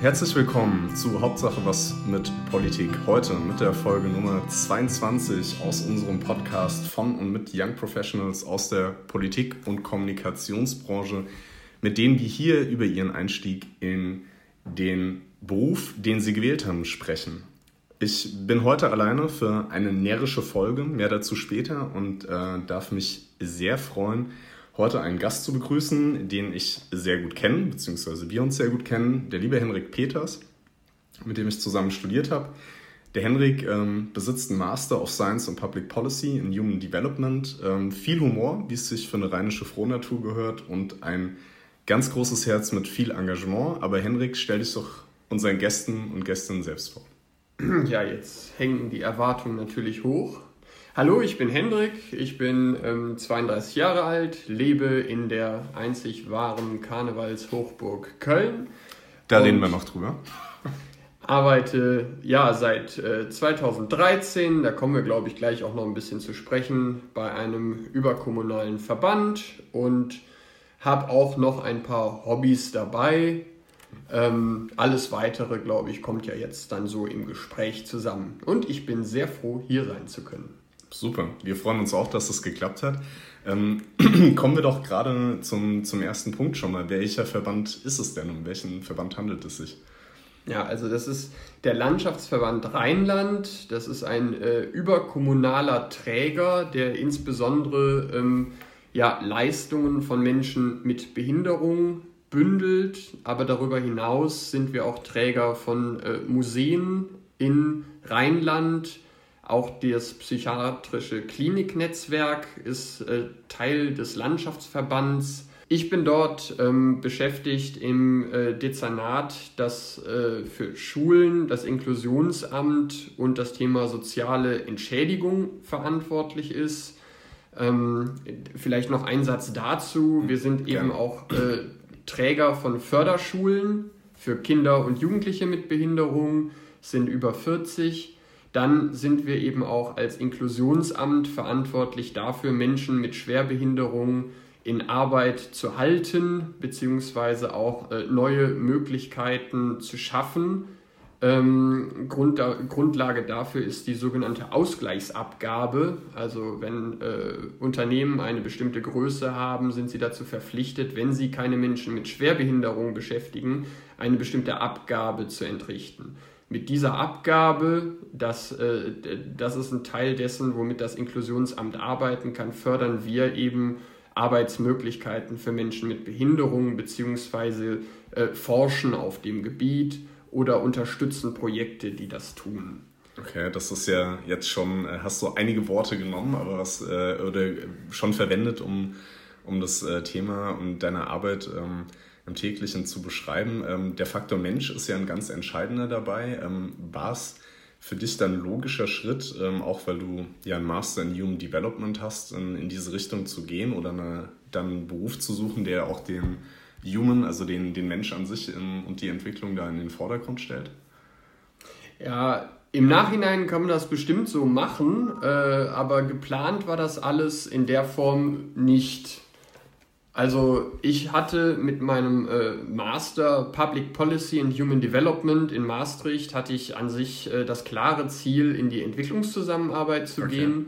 Herzlich willkommen zu Hauptsache was mit Politik. Heute mit der Folge Nummer 22 aus unserem Podcast von und mit Young Professionals aus der Politik- und Kommunikationsbranche, mit denen wir hier über ihren Einstieg in den Beruf, den sie gewählt haben, sprechen. Ich bin heute alleine für eine närrische Folge, mehr dazu später und äh, darf mich sehr freuen, heute einen Gast zu begrüßen, den ich sehr gut kenne, beziehungsweise wir uns sehr gut kennen, der liebe Henrik Peters, mit dem ich zusammen studiert habe. Der Henrik ähm, besitzt einen Master of Science and Public Policy in Human Development, ähm, viel Humor, wie es sich für eine rheinische Frohnatur gehört und ein ganz großes Herz mit viel Engagement. Aber Henrik, stell dich doch unseren Gästen und Gästinnen selbst vor. Ja, jetzt hängen die Erwartungen natürlich hoch. Hallo, ich bin Hendrik, ich bin ähm, 32 Jahre alt, lebe in der einzig wahren Karnevalshochburg Köln. Da reden wir noch drüber. Arbeite ja seit äh, 2013, da kommen wir glaube ich gleich auch noch ein bisschen zu sprechen, bei einem überkommunalen Verband und habe auch noch ein paar Hobbys dabei. Ähm, alles weitere, glaube ich, kommt ja jetzt dann so im Gespräch zusammen. Und ich bin sehr froh, hier sein zu können. Super, wir freuen uns auch, dass es geklappt hat. Ähm, kommen wir doch gerade zum, zum ersten Punkt schon mal. Welcher Verband ist es denn? Um welchen Verband handelt es sich? Ja, also das ist der Landschaftsverband Rheinland. Das ist ein äh, überkommunaler Träger, der insbesondere ähm, ja, Leistungen von Menschen mit Behinderung bündelt. Aber darüber hinaus sind wir auch Träger von äh, Museen in Rheinland, auch das psychiatrische Kliniknetzwerk ist äh, Teil des Landschaftsverbands. Ich bin dort ähm, beschäftigt im äh, Dezernat, das äh, für Schulen, das Inklusionsamt und das Thema soziale Entschädigung verantwortlich ist. Ähm, vielleicht noch ein Satz dazu. Wir sind eben auch äh, Träger von Förderschulen für Kinder und Jugendliche mit Behinderung, sind über 40 dann sind wir eben auch als Inklusionsamt verantwortlich dafür, Menschen mit Schwerbehinderungen in Arbeit zu halten, beziehungsweise auch äh, neue Möglichkeiten zu schaffen. Ähm, Grund, Grundlage dafür ist die sogenannte Ausgleichsabgabe. Also wenn äh, Unternehmen eine bestimmte Größe haben, sind sie dazu verpflichtet, wenn sie keine Menschen mit Schwerbehinderung beschäftigen, eine bestimmte Abgabe zu entrichten mit dieser Abgabe, das, äh, das ist ein Teil dessen, womit das Inklusionsamt arbeiten kann, fördern wir eben Arbeitsmöglichkeiten für Menschen mit Behinderungen beziehungsweise äh, forschen auf dem Gebiet oder unterstützen Projekte, die das tun. Okay, das ist ja jetzt schon, äh, hast du einige Worte genommen, aber was äh, oder schon verwendet, um, um das äh, Thema und deine Arbeit ähm, im täglichen zu beschreiben. Ähm, der Faktor Mensch ist ja ein ganz entscheidender dabei. Ähm, War es für dich dann ein logischer Schritt, ähm, auch weil du ja einen Master in Human Development hast, in, in diese Richtung zu gehen oder eine, dann einen Beruf zu suchen, der auch den Human, also den, den Mensch an sich in, und die Entwicklung da in den Vordergrund stellt? Ja, im Nachhinein kann man das bestimmt so machen, äh, aber geplant war das alles in der Form nicht. Also ich hatte mit meinem äh, Master Public Policy and Human Development in Maastricht hatte ich an sich äh, das klare Ziel, in die Entwicklungszusammenarbeit zu okay. gehen.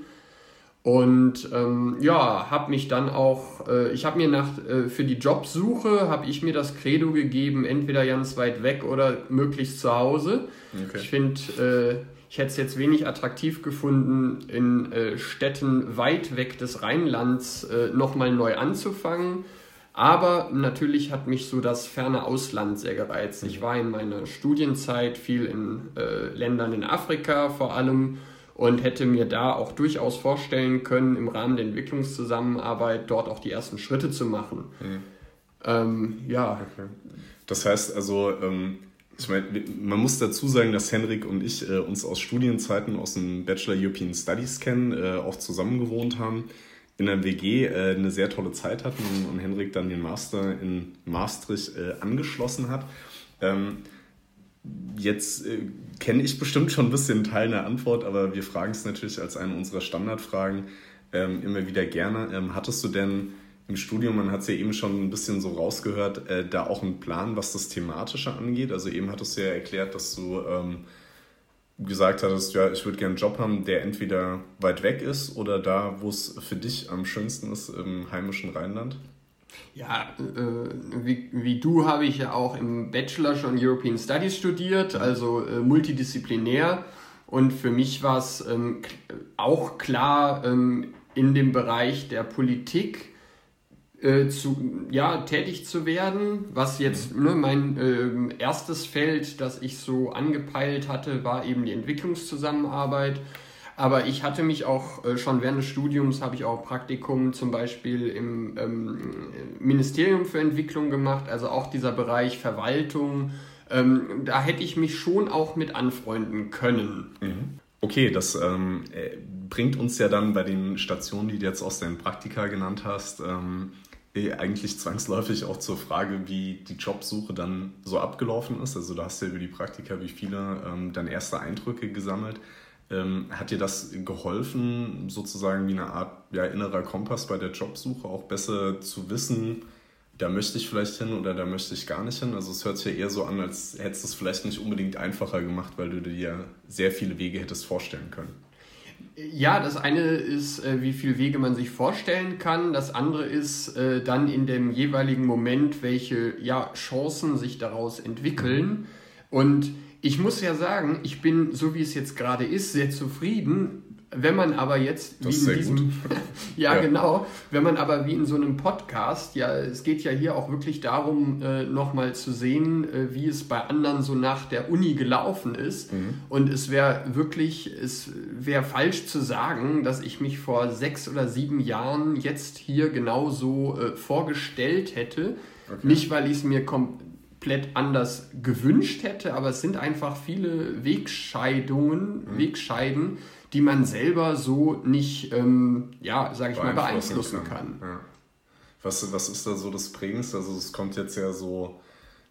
Und ähm, ja, habe mich dann auch, äh, ich habe mir nach, äh, für die Jobsuche, habe ich mir das Credo gegeben, entweder ganz weit weg oder möglichst zu Hause. Okay. Ich finde, äh, ich hätte es jetzt wenig attraktiv gefunden, in äh, Städten weit weg des Rheinlands äh, nochmal neu anzufangen. Aber natürlich hat mich so das ferne Ausland sehr gereizt. Ich war in meiner Studienzeit viel in äh, Ländern in Afrika vor allem und hätte mir da auch durchaus vorstellen können, im Rahmen der Entwicklungszusammenarbeit dort auch die ersten Schritte zu machen. Mhm. Ähm, ja. Okay. Das heißt also, ähm, ich meine, man muss dazu sagen, dass Henrik und ich äh, uns aus Studienzeiten aus dem Bachelor European Studies kennen, äh, auch zusammen gewohnt haben, in der WG äh, eine sehr tolle Zeit hatten und, und Henrik dann den Master in Maastricht äh, angeschlossen hat. Ähm, jetzt äh, kenne ich bestimmt schon ein bisschen Teil der Antwort, aber wir fragen es natürlich als eine unserer Standardfragen ähm, immer wieder gerne. Ähm, hattest du denn im Studium, man hat es ja eben schon ein bisschen so rausgehört, äh, da auch einen Plan, was das Thematische angeht. Also eben hattest du ja erklärt, dass du ähm, gesagt hattest, ja, ich würde gerne einen Job haben, der entweder weit weg ist oder da, wo es für dich am schönsten ist, im heimischen Rheinland. Ja, äh, wie, wie du habe ich ja auch im Bachelor schon European Studies studiert, also äh, multidisziplinär. Und für mich war es ähm, auch klar, ähm, in dem Bereich der Politik äh, zu, ja, tätig zu werden. Was jetzt ne, mein äh, erstes Feld, das ich so angepeilt hatte, war eben die Entwicklungszusammenarbeit. Aber ich hatte mich auch äh, schon während des Studiums, habe ich auch Praktikum zum Beispiel im ähm, Ministerium für Entwicklung gemacht, also auch dieser Bereich Verwaltung. Ähm, da hätte ich mich schon auch mit anfreunden können. Mhm. Okay, das ähm, äh, bringt uns ja dann bei den Stationen, die du jetzt aus deinen Praktika genannt hast, ähm, eh eigentlich zwangsläufig auch zur Frage, wie die Jobsuche dann so abgelaufen ist. Also da hast du ja über die Praktika wie viele ähm, dann erste Eindrücke gesammelt. Ähm, hat dir das geholfen, sozusagen wie eine Art ja, innerer Kompass bei der Jobsuche, auch besser zu wissen, da möchte ich vielleicht hin oder da möchte ich gar nicht hin? Also es hört sich ja eher so an, als hättest du es vielleicht nicht unbedingt einfacher gemacht, weil du dir sehr viele Wege hättest vorstellen können. Ja, das eine ist, äh, wie viele Wege man sich vorstellen kann. Das andere ist äh, dann in dem jeweiligen Moment, welche ja, Chancen sich daraus entwickeln. Und ich muss ja sagen, ich bin, so wie es jetzt gerade ist, sehr zufrieden. Wenn man aber jetzt, das wie in diesem, ja, ja, genau, wenn man aber wie in so einem Podcast, ja, es geht ja hier auch wirklich darum, äh, nochmal zu sehen, äh, wie es bei anderen so nach der Uni gelaufen ist. Mhm. Und es wäre wirklich, es wäre falsch zu sagen, dass ich mich vor sechs oder sieben Jahren jetzt hier genauso äh, vorgestellt hätte. Okay. Nicht, weil ich es mir komplett komplett anders gewünscht hätte, aber es sind einfach viele Wegscheidungen, mhm. Wegscheiden, die man selber so nicht, ähm, ja, sage ich mal, beeinflussen kann. kann. Ja. Was, was ist da so das Prägendste? Also es kommt jetzt ja so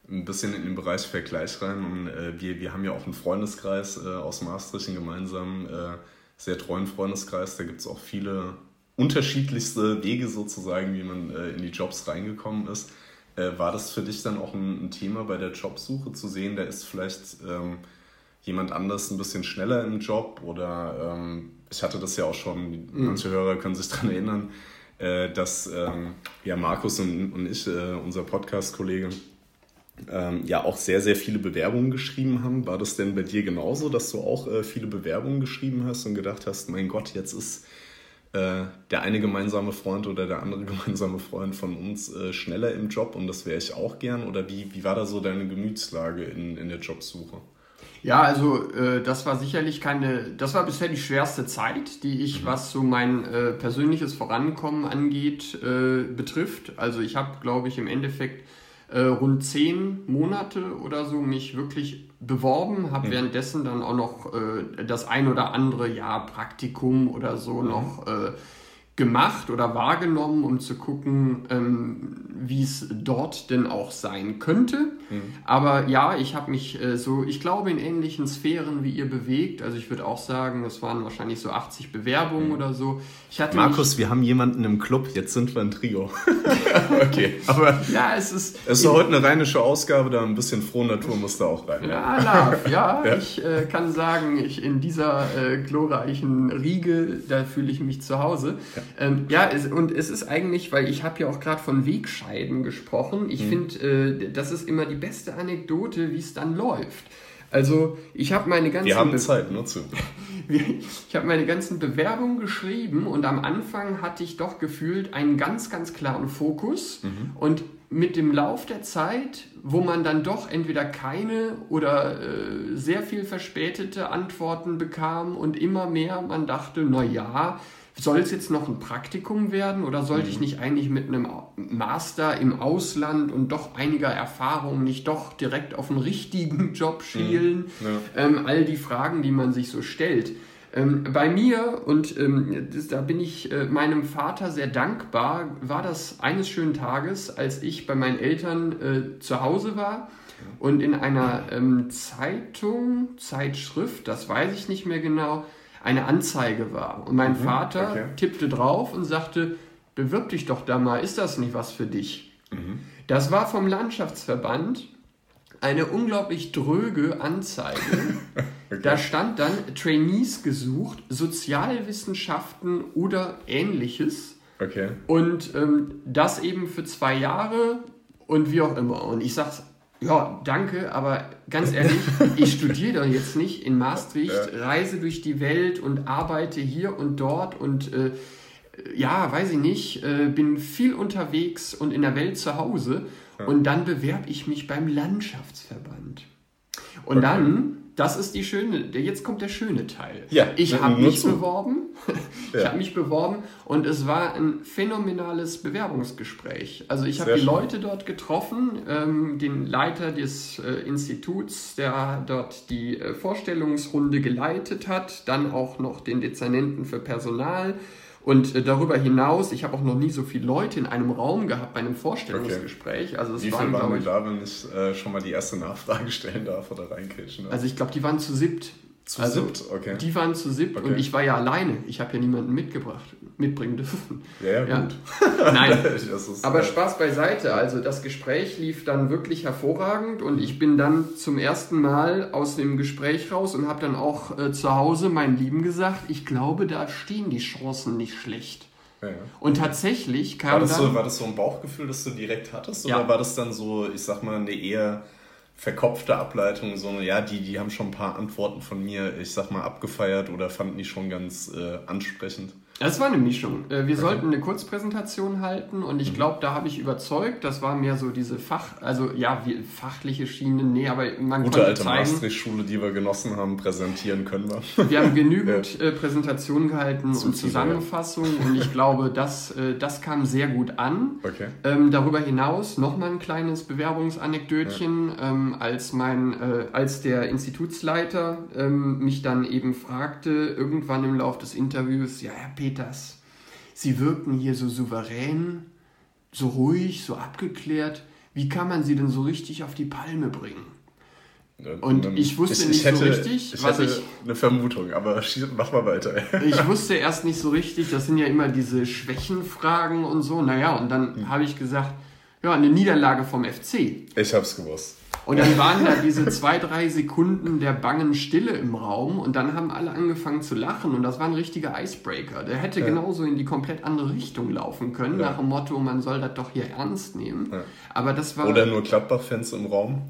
ein bisschen in den Bereich Vergleich rein und äh, wir, wir haben ja auch einen Freundeskreis äh, aus Maastricht, einen gemeinsamen, äh, sehr treuen Freundeskreis, da gibt es auch viele unterschiedlichste Wege sozusagen, wie man äh, in die Jobs reingekommen ist. Äh, war das für dich dann auch ein, ein, Thema bei der Jobsuche zu sehen, da ist vielleicht ähm, jemand anders ein bisschen schneller im Job oder ähm, ich hatte das ja auch schon, mhm. manche Hörer können sich daran erinnern, äh, dass ähm, ja Markus und, und ich, äh, unser Podcast-Kollege, ähm, ja auch sehr, sehr viele Bewerbungen geschrieben haben. War das denn bei dir genauso, dass du auch äh, viele Bewerbungen geschrieben hast und gedacht hast, mein Gott, jetzt ist äh, der eine gemeinsame Freund oder der andere gemeinsame Freund von uns äh, schneller im Job und das wäre ich auch gern? Oder wie, wie war da so deine Gemütslage in, in der Jobsuche? Ja, also äh, das war sicherlich keine, das war bisher die schwerste Zeit, die ich, mhm. was so mein äh, persönliches Vorankommen angeht, äh, betrifft. Also ich habe, glaube ich, im Endeffekt äh, rund zehn Monate oder so mich wirklich beworben, habe mhm. währenddessen dann auch noch äh, das ein oder andere Jahr Praktikum oder so mhm. noch äh, gemacht oder wahrgenommen, um zu gucken, ähm, wie es dort denn auch sein könnte. Mhm. Aber ja, ich habe mich äh, so, ich glaube, in ähnlichen Sphären wie ihr bewegt. Also ich würde auch sagen, es waren wahrscheinlich so 80 Bewerbungen mhm. oder so. Markus, wir haben jemanden im Club, jetzt sind wir ein Trio. okay, aber ja, es ist. Es ist heute eine rheinische Ausgabe, da ein bisschen frohe Natur muss da auch rein. Ja, love, ja, ja. ich äh, kann sagen, ich in dieser äh, glorreichen Riege, da fühle ich mich zu Hause. Ja. Ähm, ja, es, und es ist eigentlich, weil ich habe ja auch gerade von Wegscheiden gesprochen. Ich mhm. finde, äh, das ist immer die beste Anekdote, wie es dann läuft. Also ich habe meine ganzen Wir haben Zeit, nur zu. ich habe meine ganzen Bewerbungen geschrieben und am Anfang hatte ich doch gefühlt einen ganz, ganz klaren Fokus mhm. und mit dem Lauf der Zeit, wo man dann doch entweder keine oder äh, sehr viel verspätete Antworten bekam und immer mehr man dachte, na ja, soll es jetzt noch ein Praktikum werden oder sollte mhm. ich nicht eigentlich mit einem Master im Ausland und doch einiger Erfahrung nicht doch direkt auf einen richtigen Job mhm. schielen? Mhm. Ja. Ähm, all die Fragen, die man sich so stellt. Ähm, bei mir, und ähm, das, da bin ich äh, meinem Vater sehr dankbar, war das eines schönen Tages, als ich bei meinen Eltern äh, zu Hause war und in einer ähm, Zeitung, Zeitschrift, das weiß ich nicht mehr genau, eine Anzeige war. Und mein mhm, Vater okay. tippte drauf und sagte, bewirb dich doch da mal, ist das nicht was für dich? Mhm. Das war vom Landschaftsverband eine unglaublich dröge Anzeige. okay. Da stand dann Trainees gesucht, Sozialwissenschaften oder ähnliches. Okay. Und ähm, das eben für zwei Jahre und wie auch immer. Und ich sag's, ja, danke, aber ganz ehrlich, ich studiere doch jetzt nicht in Maastricht, ja. reise durch die Welt und arbeite hier und dort und äh, ja, weiß ich nicht, äh, bin viel unterwegs und in der Welt zu Hause und dann bewerbe ich mich beim Landschaftsverband. Und okay. dann, das ist die schöne, jetzt kommt der schöne Teil. Ja, ich habe mich beworben. ich ja. habe mich beworben und es war ein phänomenales Bewerbungsgespräch. Also ich habe die Leute dort getroffen, ähm, den Leiter des äh, Instituts, der dort die äh, Vorstellungsrunde geleitet hat, dann auch noch den Dezernenten für Personal und äh, darüber hinaus, ich habe auch noch nie so viele Leute in einem Raum gehabt bei einem Vorstellungsgespräch. Okay. Also es Wie waren, viele waren da, wenn ich äh, schon mal die erste Nachfrage stellen darf oder reinkritschen darf? Also ich glaube, die waren zu siebt. Zu also, siebt, okay. Die waren zu siebt okay. und ich war ja alleine. Ich habe ja niemanden mitgebracht, mitbringen dürfen. Ja, ja, gut. Nein, ist, aber äh, Spaß beiseite. Also das Gespräch lief dann wirklich hervorragend und ich bin dann zum ersten Mal aus dem Gespräch raus und habe dann auch äh, zu Hause meinen Lieben gesagt, ich glaube, da stehen die Chancen nicht schlecht. Ja, ja. Und tatsächlich kam war das, dann, so, war das so ein Bauchgefühl, das du direkt hattest? Oder war das dann so, ich sag mal, eine eher verkopfte Ableitung, so, ja, die, die haben schon ein paar Antworten von mir, ich sag mal, abgefeiert oder fanden die schon ganz äh, ansprechend? Das war eine Mischung. Äh, wir okay. sollten eine Kurzpräsentation halten und ich mhm. glaube, da habe ich überzeugt. Das war mehr so diese Fach, also ja, wie, fachliche Schiene. Nee, aber man Gute konnte alte zeigen. Maastricht-Schule, die wir genossen haben, präsentieren können wir. Wir haben genügend ja. Äh, Präsentationen gehalten Zu und Zusammenfassungen und ich glaube, das, äh, das kam sehr gut an. Okay. Ähm, darüber hinaus nochmal ein kleines Bewerbungsanekdötchen, ja. ähm, als mein, äh, als der Institutsleiter ähm, mich dann eben fragte, irgendwann im Laufe des Interviews, ja, Herr Peter, Peters. Sie wirkten hier so souverän, so ruhig, so abgeklärt. Wie kann man sie denn so richtig auf die Palme bringen? Und ich wusste ich, nicht hätte, so richtig, ich was ich. Eine Vermutung, aber mach mal weiter. ich wusste erst nicht so richtig, das sind ja immer diese Schwächenfragen und so. Naja, und dann hm. habe ich gesagt, ja, eine Niederlage vom FC. Ich hab's gewusst. Und dann waren da diese zwei, drei Sekunden der bangen Stille im Raum und dann haben alle angefangen zu lachen und das war ein richtiger Icebreaker. Der hätte ja. genauso in die komplett andere Richtung laufen können, ja. nach dem Motto, man soll das doch hier ernst nehmen. Ja. Aber das war. Oder nur Gladbach-Fans im Raum.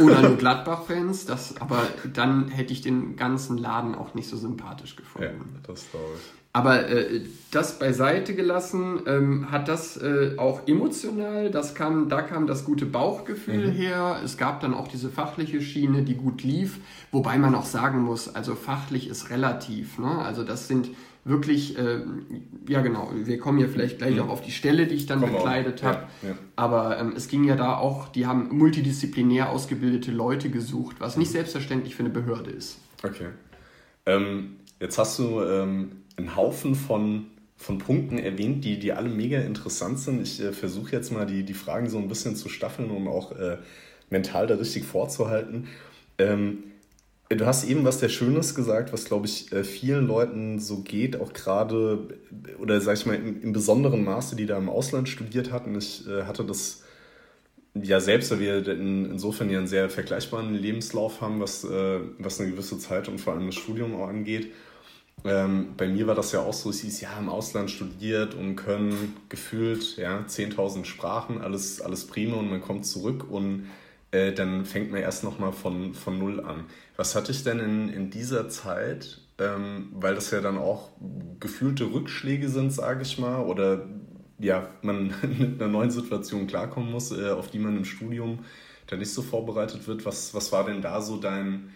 Oder nur Gladbach-Fans, aber dann hätte ich den ganzen Laden auch nicht so sympathisch gefunden. Ja, das glaube ich. Aber äh, das beiseite gelassen, ähm, hat das äh, auch emotional, das kam, da kam das gute Bauchgefühl mhm. her. Es gab dann auch diese fachliche Schiene, die gut lief, wobei man auch sagen muss, also fachlich ist relativ. Ne? Also das sind wirklich, äh, ja genau, wir kommen ja vielleicht gleich mhm. auch auf die Stelle, die ich dann Komm bekleidet habe. Ja, ja. Aber ähm, es ging ja da auch, die haben multidisziplinär ausgebildete Leute gesucht, was nicht selbstverständlich für eine Behörde ist. Okay. Ähm, jetzt hast du ähm, einen Haufen von, von Punkten erwähnt, die, die alle mega interessant sind. Ich äh, versuche jetzt mal die, die Fragen so ein bisschen zu staffeln, um auch äh, mental da richtig vorzuhalten. Ähm, du hast eben was sehr Schönes gesagt, was, glaube ich, äh, vielen Leuten so geht, auch gerade, oder sag ich mal, im, im besonderen Maße, die da im Ausland studiert hatten. Ich äh, hatte das ja selbst, weil wir in, insofern ja einen sehr vergleichbaren Lebenslauf haben, was, äh, was eine gewisse Zeit und vor allem das Studium auch angeht. Ähm, bei mir war das ja auch so, es hieß, ja, im Ausland studiert und können gefühlt ja, 10.000 Sprachen, alles, alles prima und man kommt zurück und äh, dann fängt man erst nochmal von, von Null an. Was hatte ich denn in, in dieser Zeit, ähm, weil das ja dann auch gefühlte Rückschläge sind, sage ich mal, oder ja, man mit einer neuen Situation klarkommen muss, äh, auf die man im Studium dann nicht so vorbereitet wird. Was, was war denn da so dein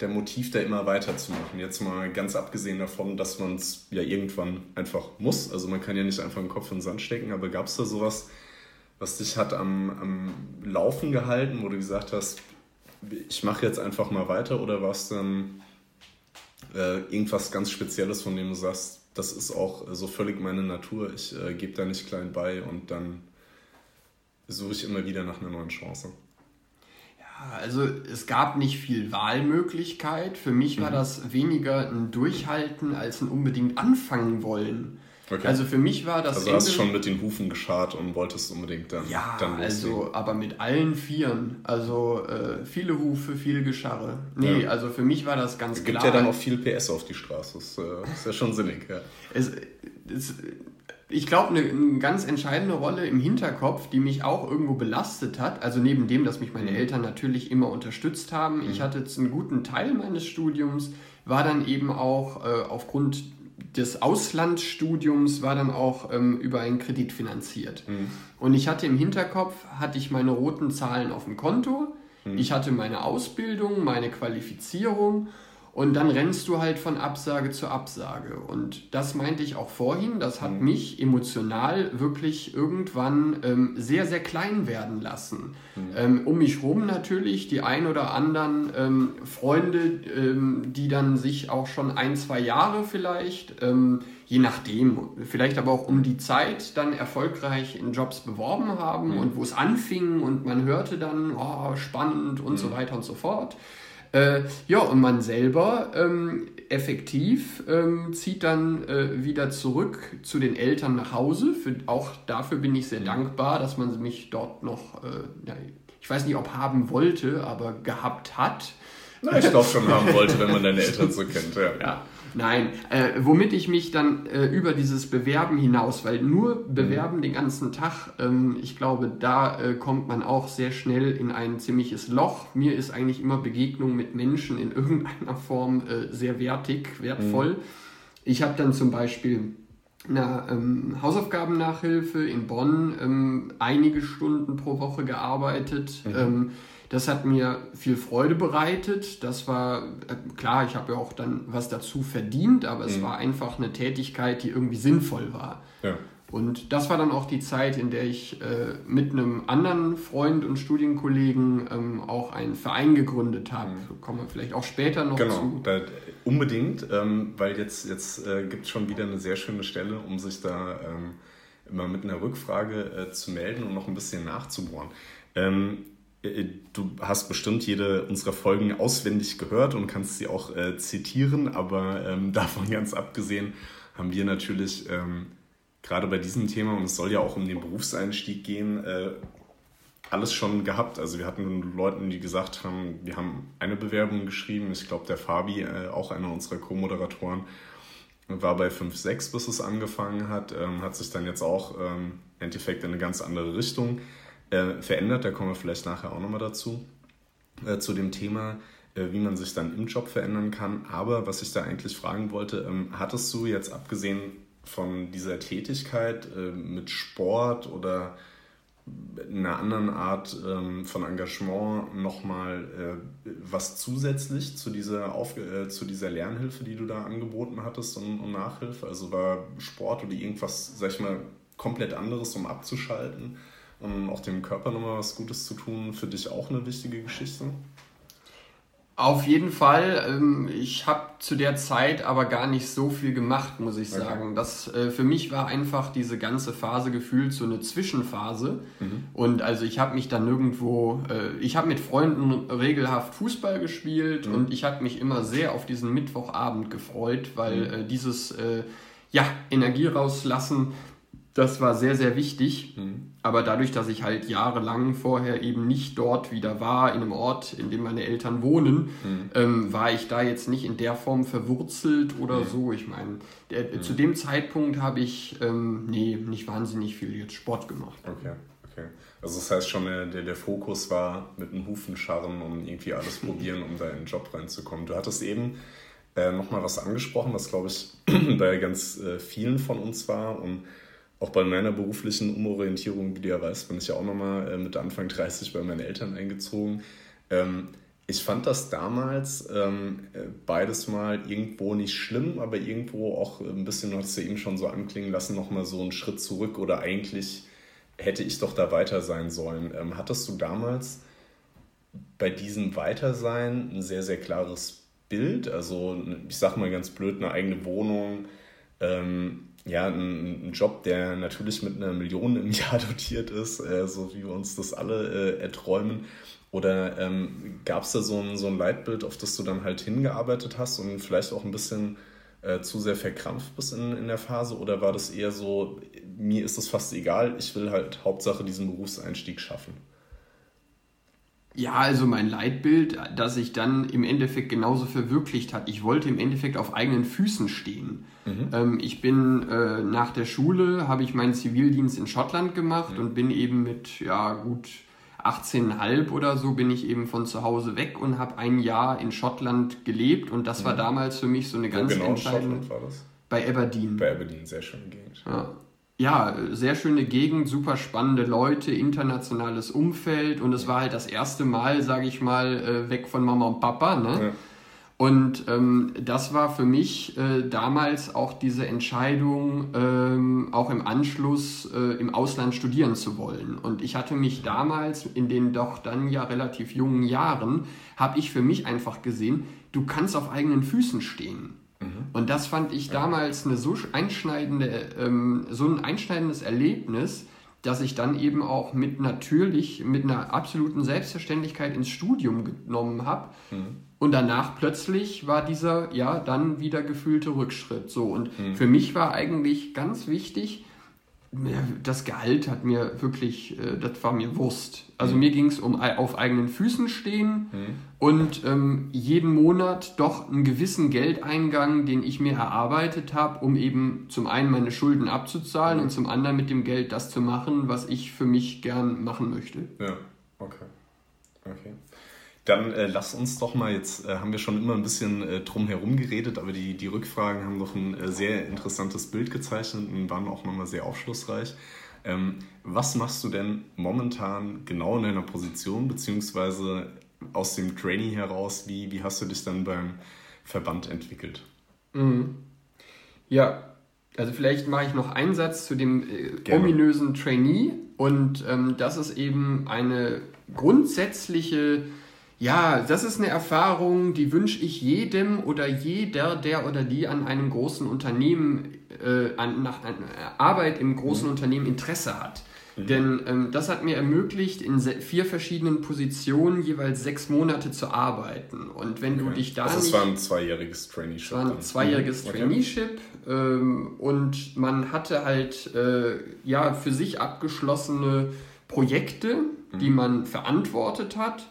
der Motiv, da immer weiterzumachen. Jetzt mal ganz abgesehen davon, dass man es ja irgendwann einfach muss. Also man kann ja nicht einfach den Kopf in den Sand stecken, aber gab es da sowas, was dich hat am, am Laufen gehalten, wo du gesagt hast, ich mache jetzt einfach mal weiter oder war es dann äh, irgendwas ganz Spezielles, von dem du sagst, das ist auch so völlig meine Natur, ich äh, gebe da nicht klein bei und dann suche ich immer wieder nach einer neuen Chance? Also es gab nicht viel Wahlmöglichkeit. Für mich war mhm. das weniger ein Durchhalten als ein unbedingt anfangen wollen. Okay. Also für mich war das. Also hast du schon mit den Hufen geschart und wolltest unbedingt dann. Ja, dann also aber mit allen Vieren. Also äh, viele Hufe, viel Gescharre. Nee, ja. also für mich war das ganz es klar. Es gibt ja dann auch viel PS auf die Straße. Das äh, ist ja schon sinnig, ja. Es, es, ich glaube, eine, eine, ganz entscheidende Rolle im Hinterkopf, die mich auch irgendwo belastet hat, also neben dem, dass mich meine mhm. Eltern natürlich immer unterstützt haben, mhm. ich hatte jetzt einen guten Teil meines Studiums, war dann eben auch äh, aufgrund des Auslandsstudiums war dann auch ähm, über einen Kredit finanziert. Mhm. Und ich hatte im Hinterkopf, hatte ich meine roten Zahlen auf dem Konto, mhm. ich hatte meine Ausbildung, meine Qualifizierung und dann rennst du halt von Absage zu Absage. Und das meinte ich auch vorhin, das hat mhm. mich emotional wirklich irgendwann ähm, sehr, sehr klein werden lassen. Mhm. Ähm, um mich rum natürlich die ein oder anderen ähm, Freunde, ähm, die dann sich auch schon ein, zwei Jahre vielleicht, ähm, je nachdem, vielleicht aber auch um die Zeit dann erfolgreich in Jobs beworben haben mhm. und wo es anfing und man hörte dann, oh, spannend und so mhm. weiter und so fort. Äh, ja, und man selber ähm, effektiv ähm, zieht dann äh, wieder zurück zu den Eltern nach Hause. Für, auch dafür bin ich sehr dankbar, dass man mich dort noch, äh, ich weiß nicht, ob haben wollte, aber gehabt hat. Na, ich glaube schon haben wollte, wenn man deine Eltern so kennt. Ja. ja. Nein, äh, womit ich mich dann äh, über dieses Bewerben hinaus, weil nur Bewerben mhm. den ganzen Tag, ähm, ich glaube, da äh, kommt man auch sehr schnell in ein ziemliches Loch. Mir ist eigentlich immer Begegnung mit Menschen in irgendeiner Form äh, sehr wertig, wertvoll. Mhm. Ich habe dann zum Beispiel eine ähm, Hausaufgabennachhilfe in Bonn ähm, einige Stunden pro Woche gearbeitet. Mhm ähm, das hat mir viel Freude bereitet. Das war, äh, klar, ich habe ja auch dann was dazu verdient, aber es mhm. war einfach eine Tätigkeit, die irgendwie sinnvoll war. Ja. Und das war dann auch die Zeit, in der ich äh, mit einem anderen Freund und Studienkollegen ähm, auch einen Verein gegründet habe. Mhm. Kommen wir vielleicht auch später noch genau, zu. Genau, unbedingt, ähm, weil jetzt, jetzt äh, gibt es schon wieder eine sehr schöne Stelle, um sich da ähm, immer mit einer Rückfrage äh, zu melden und noch ein bisschen nachzubohren. Ähm, äh, du hast bestimmt jede unserer Folgen auswendig gehört und kannst sie auch äh, zitieren, aber ähm, davon ganz abgesehen haben wir natürlich ähm, gerade bei diesem Thema, und es soll ja auch um den Berufseinstieg gehen, äh, alles schon gehabt. Also wir hatten Leute, die gesagt haben, wir haben eine Bewerbung geschrieben. Ich glaube, der Fabi, äh, auch einer unserer Co-Moderatoren, war bei 5.6, bis es angefangen hat, ähm, hat sich dann jetzt auch ähm, im Endeffekt in eine ganz andere Richtung äh, verändert. Da kommen wir vielleicht nachher auch nochmal dazu, äh, zu dem Thema, äh, wie man sich dann im Job verändern kann. Aber was ich da eigentlich fragen wollte, ähm, hattest du jetzt abgesehen von dieser Tätigkeit äh, mit Sport oder einer anderen Art ähm, von Engagement nochmal äh, was zusätzlich zu dieser, Auf äh, zu dieser Lernhilfe, die du da angeboten hattest und, und, Nachhilfe? Also war Sport oder irgendwas, sag ich mal, komplett anderes, um abzuschalten? Und auch dem Körper nochmal was Gutes zu tun, für dich auch eine wichtige Geschichte? Auf jeden Fall. Ähm, ich habe zu der Zeit aber gar nicht so viel gemacht, muss ich sagen. Okay. Das äh, für mich war einfach diese ganze Phase gefühlt so eine Zwischenphase. Mhm. Und also ich habe mich dann nirgendwo, äh, ich habe mit Freunden regelhaft Fußball gespielt mhm. und ich habe mich immer sehr auf diesen Mittwochabend gefreut, weil mhm. äh, dieses ja Energie rauslassen das war sehr, sehr wichtig. Mhm. Aber dadurch, dass ich halt jahrelang vorher eben nicht dort wieder war, in einem Ort, in dem meine Eltern wohnen, mhm. ähm, war ich da jetzt nicht in der Form verwurzelt oder mhm. so. Ich meine, mhm. zu dem Zeitpunkt habe ich, ähm, nee, nicht wahnsinnig viel jetzt Sport gemacht. Okay. Okay. Also das heißt schon, der, der Fokus war mit den Hufen scharren und irgendwie alles probieren, um da in den Job reinzukommen. Du hattest eben äh, nochmal was angesprochen, was glaube ich bei ganz äh, vielen von uns war und auch bei meiner beruflichen Umorientierung, wie du ja weißt, bin ich ja auch nochmal äh, mit Anfang 30 bei meinen Eltern eingezogen. Ähm, ich fand das damals ähm, äh, beides mal irgendwo nicht schlimm, aber irgendwo auch ein bisschen, hast du eben schon so anklingen lassen, nochmal so einen Schritt zurück oder eigentlich hätte ich doch da weiter sein sollen. Ähm, hattest du damals bei diesem Weitersein ein sehr, sehr klares Bild? Also, ich sag mal ganz blöd, eine eigene Wohnung, ja, ein, ein, Job, der natürlich mit einer Million im Jahr dotiert ist, äh, so wie wir uns das alle äh, erträumen. Oder ähm, gab es da so ein, so ein Leitbild, auf das du dann halt hingearbeitet hast und vielleicht auch ein bisschen äh, zu sehr verkrampft bist in, in der Phase oder war das eher so, mir ist es fast egal, ich will halt Hauptsache diesen Berufseinstieg schaffen? Ja, also mein Leitbild, das sich dann im Endeffekt genauso verwirklicht hat. Ich wollte im Endeffekt auf eigenen Füßen stehen. Mhm. Ähm, ich bin äh, nach der Schule, habe ich meinen Zivildienst in Schottland gemacht mhm. und bin eben mit ja gut 18,5 oder so bin ich eben von zu Hause weg und habe ein Jahr in Schottland gelebt und das mhm. war damals für mich so eine ganz genau entscheidende. Schottland war das? Bei Aberdeen. Bei Aberdeen, sehr schöne Gegend. Ja ja, sehr schöne Gegend, super spannende Leute, internationales Umfeld und es war halt das erste Mal, sage ich mal, äh, weg von Mama und Papa. Ne? Ja. Und ähm, das war für mich äh, damals auch diese Entscheidung, ähm, auch im Anschluss äh, im Ausland studieren zu wollen. Und ich hatte mich damals in den doch dann ja relativ jungen Jahren, habe ich für mich einfach gesehen, du kannst auf eigenen Füßen stehen. Mhm. Und das fand ich damals eine so einschneidende, ähm, so ein einschneidendes Erlebnis, dass ich dann eben auch mit natürlich, mit einer absoluten Selbstverständlichkeit ins Studium genommen habe. Mhm. Und danach plötzlich war dieser, ja, dann wieder gefühlte Rückschritt. So. Und mhm. für mich war eigentlich ganz wichtig, das Gehalt hat mir wirklich, äh, das war mir Wurst. Also mhm. mir ging es um auf eigenen Füßen stehen mhm. und ähm, jeden Monat doch einen gewissen Geldeingang, den ich mir erarbeitet habe, um eben zum einen meine Schulden abzuzahlen mhm. und zum anderen mit dem Geld das zu machen, was ich für mich gern machen möchte. Ja, okay. Okay. Dann äh, lass uns doch mal, jetzt äh, haben wir schon immer ein bisschen äh, drum herum geredet, aber die, die Rückfragen haben doch ein äh, sehr interessantes Bild gezeichnet und waren auch nochmal sehr aufschlussreich. Ähm, was machst du denn momentan genau in deiner Position, beziehungsweise aus dem Trainee heraus, wie, wie hast du dich dann beim Verband entwickelt? Mhm. Ja, also vielleicht mache ich noch einen Satz zu dem äh, ominösen Trainee und ähm, das ist eben eine grundsätzliche ja, das ist eine Erfahrung, die wünsche ich jedem oder jeder, der oder die an einem großen Unternehmen, äh, an, nach an Arbeit im großen mhm. Unternehmen Interesse hat. Mhm. Denn ähm, das hat mir ermöglicht, in vier verschiedenen Positionen jeweils sechs Monate zu arbeiten. Und wenn okay. du dich da also es war ein zweijähriges Traineeship. Es war ein zweijähriges mhm. Traineeship ähm, und man hatte halt äh, ja für sich abgeschlossene Projekte, mhm. die man verantwortet hat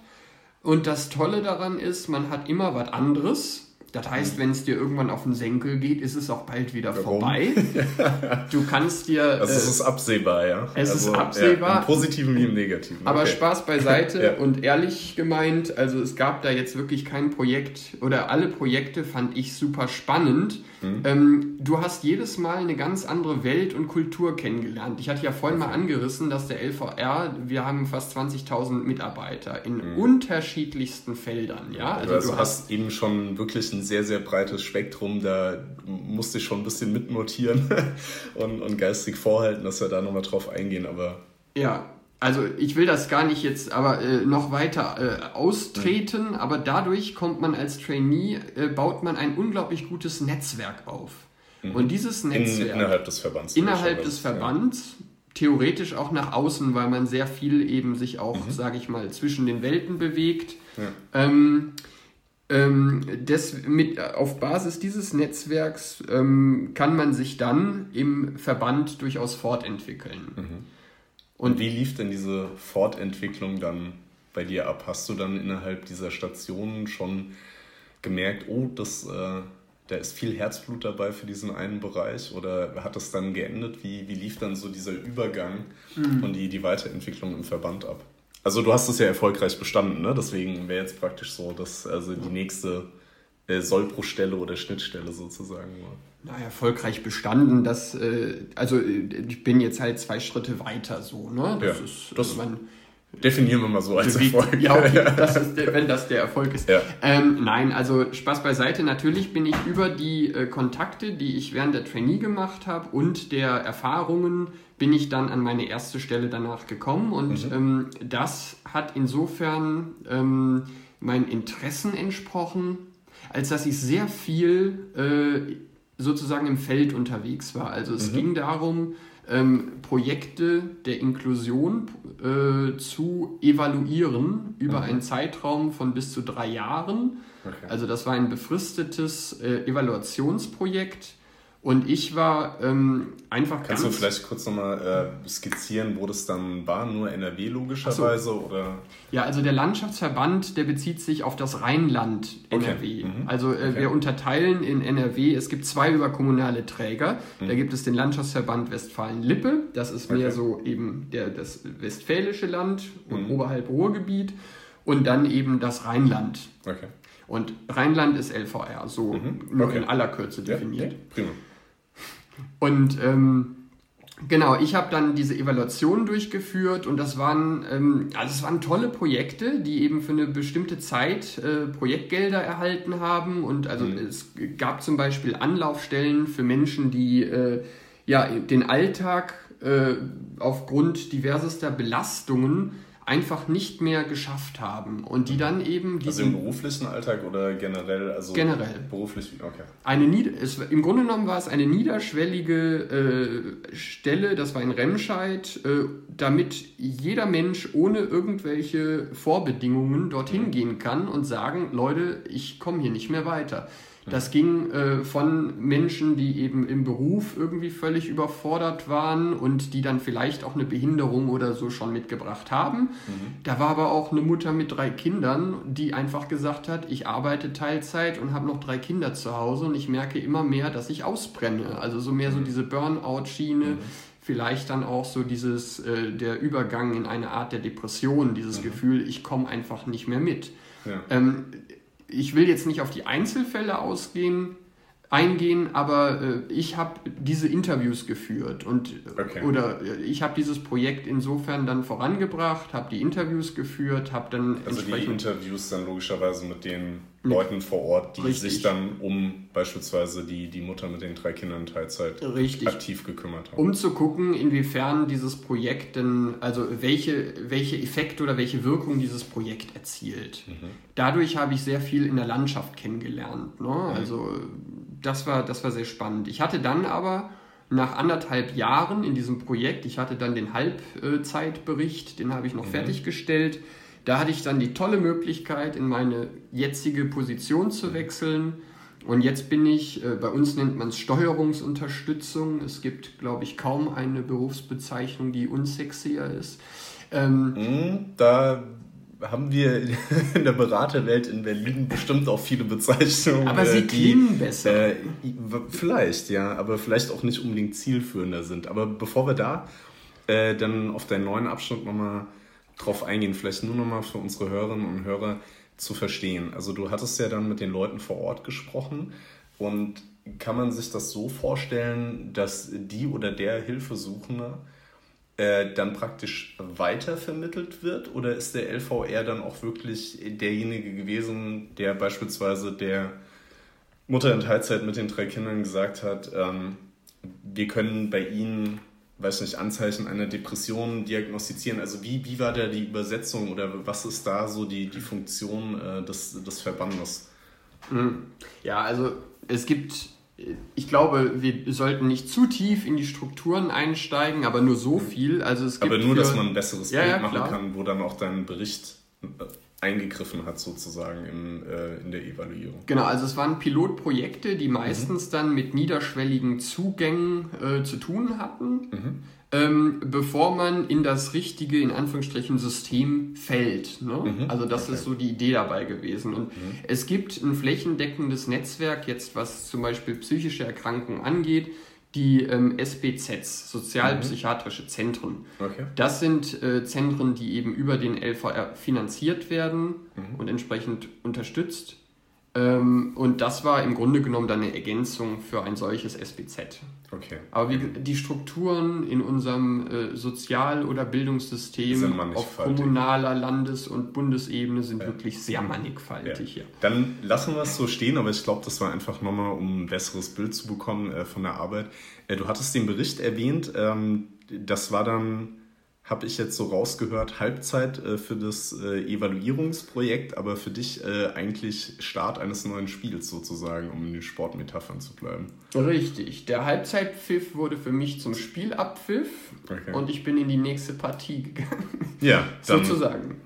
und das Tolle daran ist, man hat immer was anderes. Das heißt, wenn es dir irgendwann auf den Senkel geht, ist es auch bald wieder Warum? vorbei. Du kannst dir. Also es äh, ist absehbar, ja. Es also, ist absehbar. Ja, Im Positiven wie im Negativen. Aber okay. Spaß beiseite ja. und ehrlich gemeint, also es gab da jetzt wirklich kein Projekt oder alle Projekte fand ich super spannend. Mhm. Ähm, du hast jedes Mal eine ganz andere Welt und Kultur kennengelernt. Ich hatte ja vorhin mal angerissen, dass der LVR, wir haben fast 20.000 Mitarbeiter in mhm. unterschiedlichsten Feldern. Ja? Also, also du hast eben schon wirklich ein sehr, sehr breites Spektrum. Da musste ich schon ein bisschen mitnotieren und, und geistig vorhalten, dass wir da nochmal drauf eingehen. Aber ja, also ich will das gar nicht jetzt aber äh, noch weiter äh, austreten, mhm. aber dadurch kommt man als Trainee, äh, baut man ein unglaublich gutes Netzwerk auf. Mhm. Und dieses Netzwerk In, innerhalb des Verbands. Innerhalb des Verbands, ja. theoretisch auch nach außen, weil man sehr viel eben sich auch, mhm. sage ich mal, zwischen den Welten bewegt. Ja. Ähm, ähm, des, mit, auf Basis dieses Netzwerks ähm, kann man sich dann im Verband durchaus fortentwickeln. Mhm. Und wie lief denn diese Fortentwicklung dann bei dir ab? Hast du dann innerhalb dieser Stationen schon gemerkt, oh, das, äh, da ist viel Herzblut dabei für diesen einen Bereich? Oder hat das dann geendet? Wie, wie lief dann so dieser Übergang mhm. und die, die Weiterentwicklung im Verband ab? Also du hast es ja erfolgreich bestanden, ne? Deswegen wäre jetzt praktisch so, dass also die nächste äh, Sollbruchstelle oder Schnittstelle sozusagen war na, erfolgreich bestanden. Das, äh, also äh, ich bin jetzt halt zwei Schritte weiter so. Ne? Das ja, ist, das man, definieren wir mal so als bewegt, Erfolg. Ja, okay, das ist der, wenn das der Erfolg ist. Ja. Ähm, nein, also Spaß beiseite. Natürlich bin ich über die äh, Kontakte, die ich während der Trainee gemacht habe und der Erfahrungen, bin ich dann an meine erste Stelle danach gekommen. Und mhm. ähm, das hat insofern ähm, meinen Interessen entsprochen, als dass ich sehr viel äh, sozusagen im Feld unterwegs war. Also es mhm. ging darum, ähm, Projekte der Inklusion äh, zu evaluieren über mhm. einen Zeitraum von bis zu drei Jahren Okay. Also das war ein befristetes äh, Evaluationsprojekt und ich war ähm, einfach Kannst du vielleicht kurz nochmal äh, skizzieren, wo das dann war? Nur NRW logischerweise? So. Oder? Ja, also der Landschaftsverband, der bezieht sich auf das Rheinland NRW. Okay. Mhm. Also äh, okay. wir unterteilen in NRW, es gibt zwei überkommunale Träger. Mhm. Da gibt es den Landschaftsverband Westfalen-Lippe, das ist mehr okay. so eben der, das westfälische Land und mhm. oberhalb Ruhrgebiet. Und dann eben das Rheinland. Okay. Und Rheinland ist LVR, so mhm. nur in aller Kürze definiert. Ja, prima. Und ähm, genau, ich habe dann diese Evaluation durchgeführt und das waren, ähm, also es waren tolle Projekte, die eben für eine bestimmte Zeit äh, Projektgelder erhalten haben. Und also mhm. es gab zum Beispiel Anlaufstellen für Menschen, die äh, ja den Alltag äh, aufgrund diversester Belastungen einfach nicht mehr geschafft haben und die dann eben also im beruflichen Alltag oder generell also generell. beruflich okay. Eine Nied es, im Grunde genommen war es eine niederschwellige äh, Stelle das war in Remscheid äh, damit jeder Mensch ohne irgendwelche Vorbedingungen dorthin mhm. gehen kann und sagen Leute ich komme hier nicht mehr weiter das ging äh, von Menschen, die eben im Beruf irgendwie völlig überfordert waren und die dann vielleicht auch eine Behinderung oder so schon mitgebracht haben. Mhm. Da war aber auch eine Mutter mit drei Kindern, die einfach gesagt hat, ich arbeite Teilzeit und habe noch drei Kinder zu Hause und ich merke immer mehr, dass ich ausbrenne. Also so mehr so mhm. diese Burnout-Schiene. Mhm vielleicht dann auch so dieses, äh, der Übergang in eine Art der Depression, dieses mhm. Gefühl, ich komme einfach nicht mehr mit. Ja. Ähm, ich will jetzt nicht auf die Einzelfälle ausgehen, eingehen, aber äh, ich habe diese Interviews geführt und okay. oder äh, ich habe dieses Projekt insofern dann vorangebracht, habe die Interviews geführt, habe dann also die Interviews dann logischerweise mit den Leuten vor Ort, die Richtig. sich dann um beispielsweise die, die Mutter mit den drei Kindern Teilzeit Richtig. aktiv gekümmert haben. Um zu gucken, inwiefern dieses Projekt denn, also welche, welche Effekte oder welche Wirkung dieses Projekt erzielt. Mhm. Dadurch habe ich sehr viel in der Landschaft kennengelernt. Ne? Mhm. Also das war, das war sehr spannend. Ich hatte dann aber nach anderthalb Jahren in diesem Projekt, ich hatte dann den Halbzeitbericht, den habe ich noch mhm. fertiggestellt da hatte ich dann die tolle Möglichkeit, in meine jetzige Position zu wechseln. Und jetzt bin ich, äh, bei uns nennt man es Steuerungsunterstützung. Es gibt, glaube ich, kaum eine Berufsbezeichnung, die unsexier ist. Ähm, hm, da haben wir in der Beraterwelt in Berlin bestimmt auch viele Bezeichnungen. Aber sie äh, klingen besser. Äh, vielleicht, ja, aber vielleicht auch nicht unbedingt zielführender sind. Aber bevor wir da äh, dann auf deinen neuen Abschnitt nochmal drauf eingehen, vielleicht nur nochmal für unsere Hörerinnen und Hörer zu verstehen. Also du hattest ja dann mit den Leuten vor Ort gesprochen und kann man sich das so vorstellen, dass die oder der Hilfesuchende äh, dann praktisch weitervermittelt wird oder ist der LVR dann auch wirklich derjenige gewesen, der beispielsweise der Mutter in Teilzeit mit den drei Kindern gesagt hat, ähm, wir können bei Ihnen weiß nicht, Anzeichen einer Depression diagnostizieren? Also wie, wie war da die Übersetzung oder was ist da so die, die Funktion äh, des, des Verbandes? Hm. Ja, also es gibt, ich glaube, wir sollten nicht zu tief in die Strukturen einsteigen, aber nur so hm. viel. Also es gibt aber nur, für, dass man ein besseres ja, Bild ja, machen kann, wo dann auch dein Bericht äh, eingegriffen hat sozusagen in, äh, in der Evaluierung. Genau, also es waren Pilotprojekte, die meistens mhm. dann mit niederschwelligen Zugängen äh, zu tun hatten, mhm. ähm, bevor man in das richtige, in Anführungsstrichen, System fällt. Ne? Mhm. Also das okay. ist so die Idee dabei gewesen. Und mhm. es gibt ein flächendeckendes Netzwerk, jetzt was zum Beispiel psychische Erkrankungen angeht, die ähm, SBZs, sozialpsychiatrische Zentren. Okay. Das sind äh, Zentren, die eben über den LVR finanziert werden mhm. und entsprechend unterstützt. Ähm, und das war im Grunde genommen dann eine Ergänzung für ein solches SBZ. Okay. Aber wie, die Strukturen in unserem äh, Sozial- oder Bildungssystem auf kommunaler, Landes- und Bundesebene sind ja. wirklich sehr mannigfaltig. Ja. Ja. Dann lassen wir es so stehen, aber ich glaube, das war einfach nochmal, um ein besseres Bild zu bekommen äh, von der Arbeit. Äh, du hattest den Bericht erwähnt, ähm, das war dann habe ich jetzt so rausgehört, Halbzeit äh, für das äh, Evaluierungsprojekt, aber für dich äh, eigentlich Start eines neuen Spiels sozusagen, um in den Sportmetaphern zu bleiben. Richtig. Der Halbzeitpfiff wurde für mich zum Spielabpfiff okay. und ich bin in die nächste Partie gegangen. Ja, sozusagen.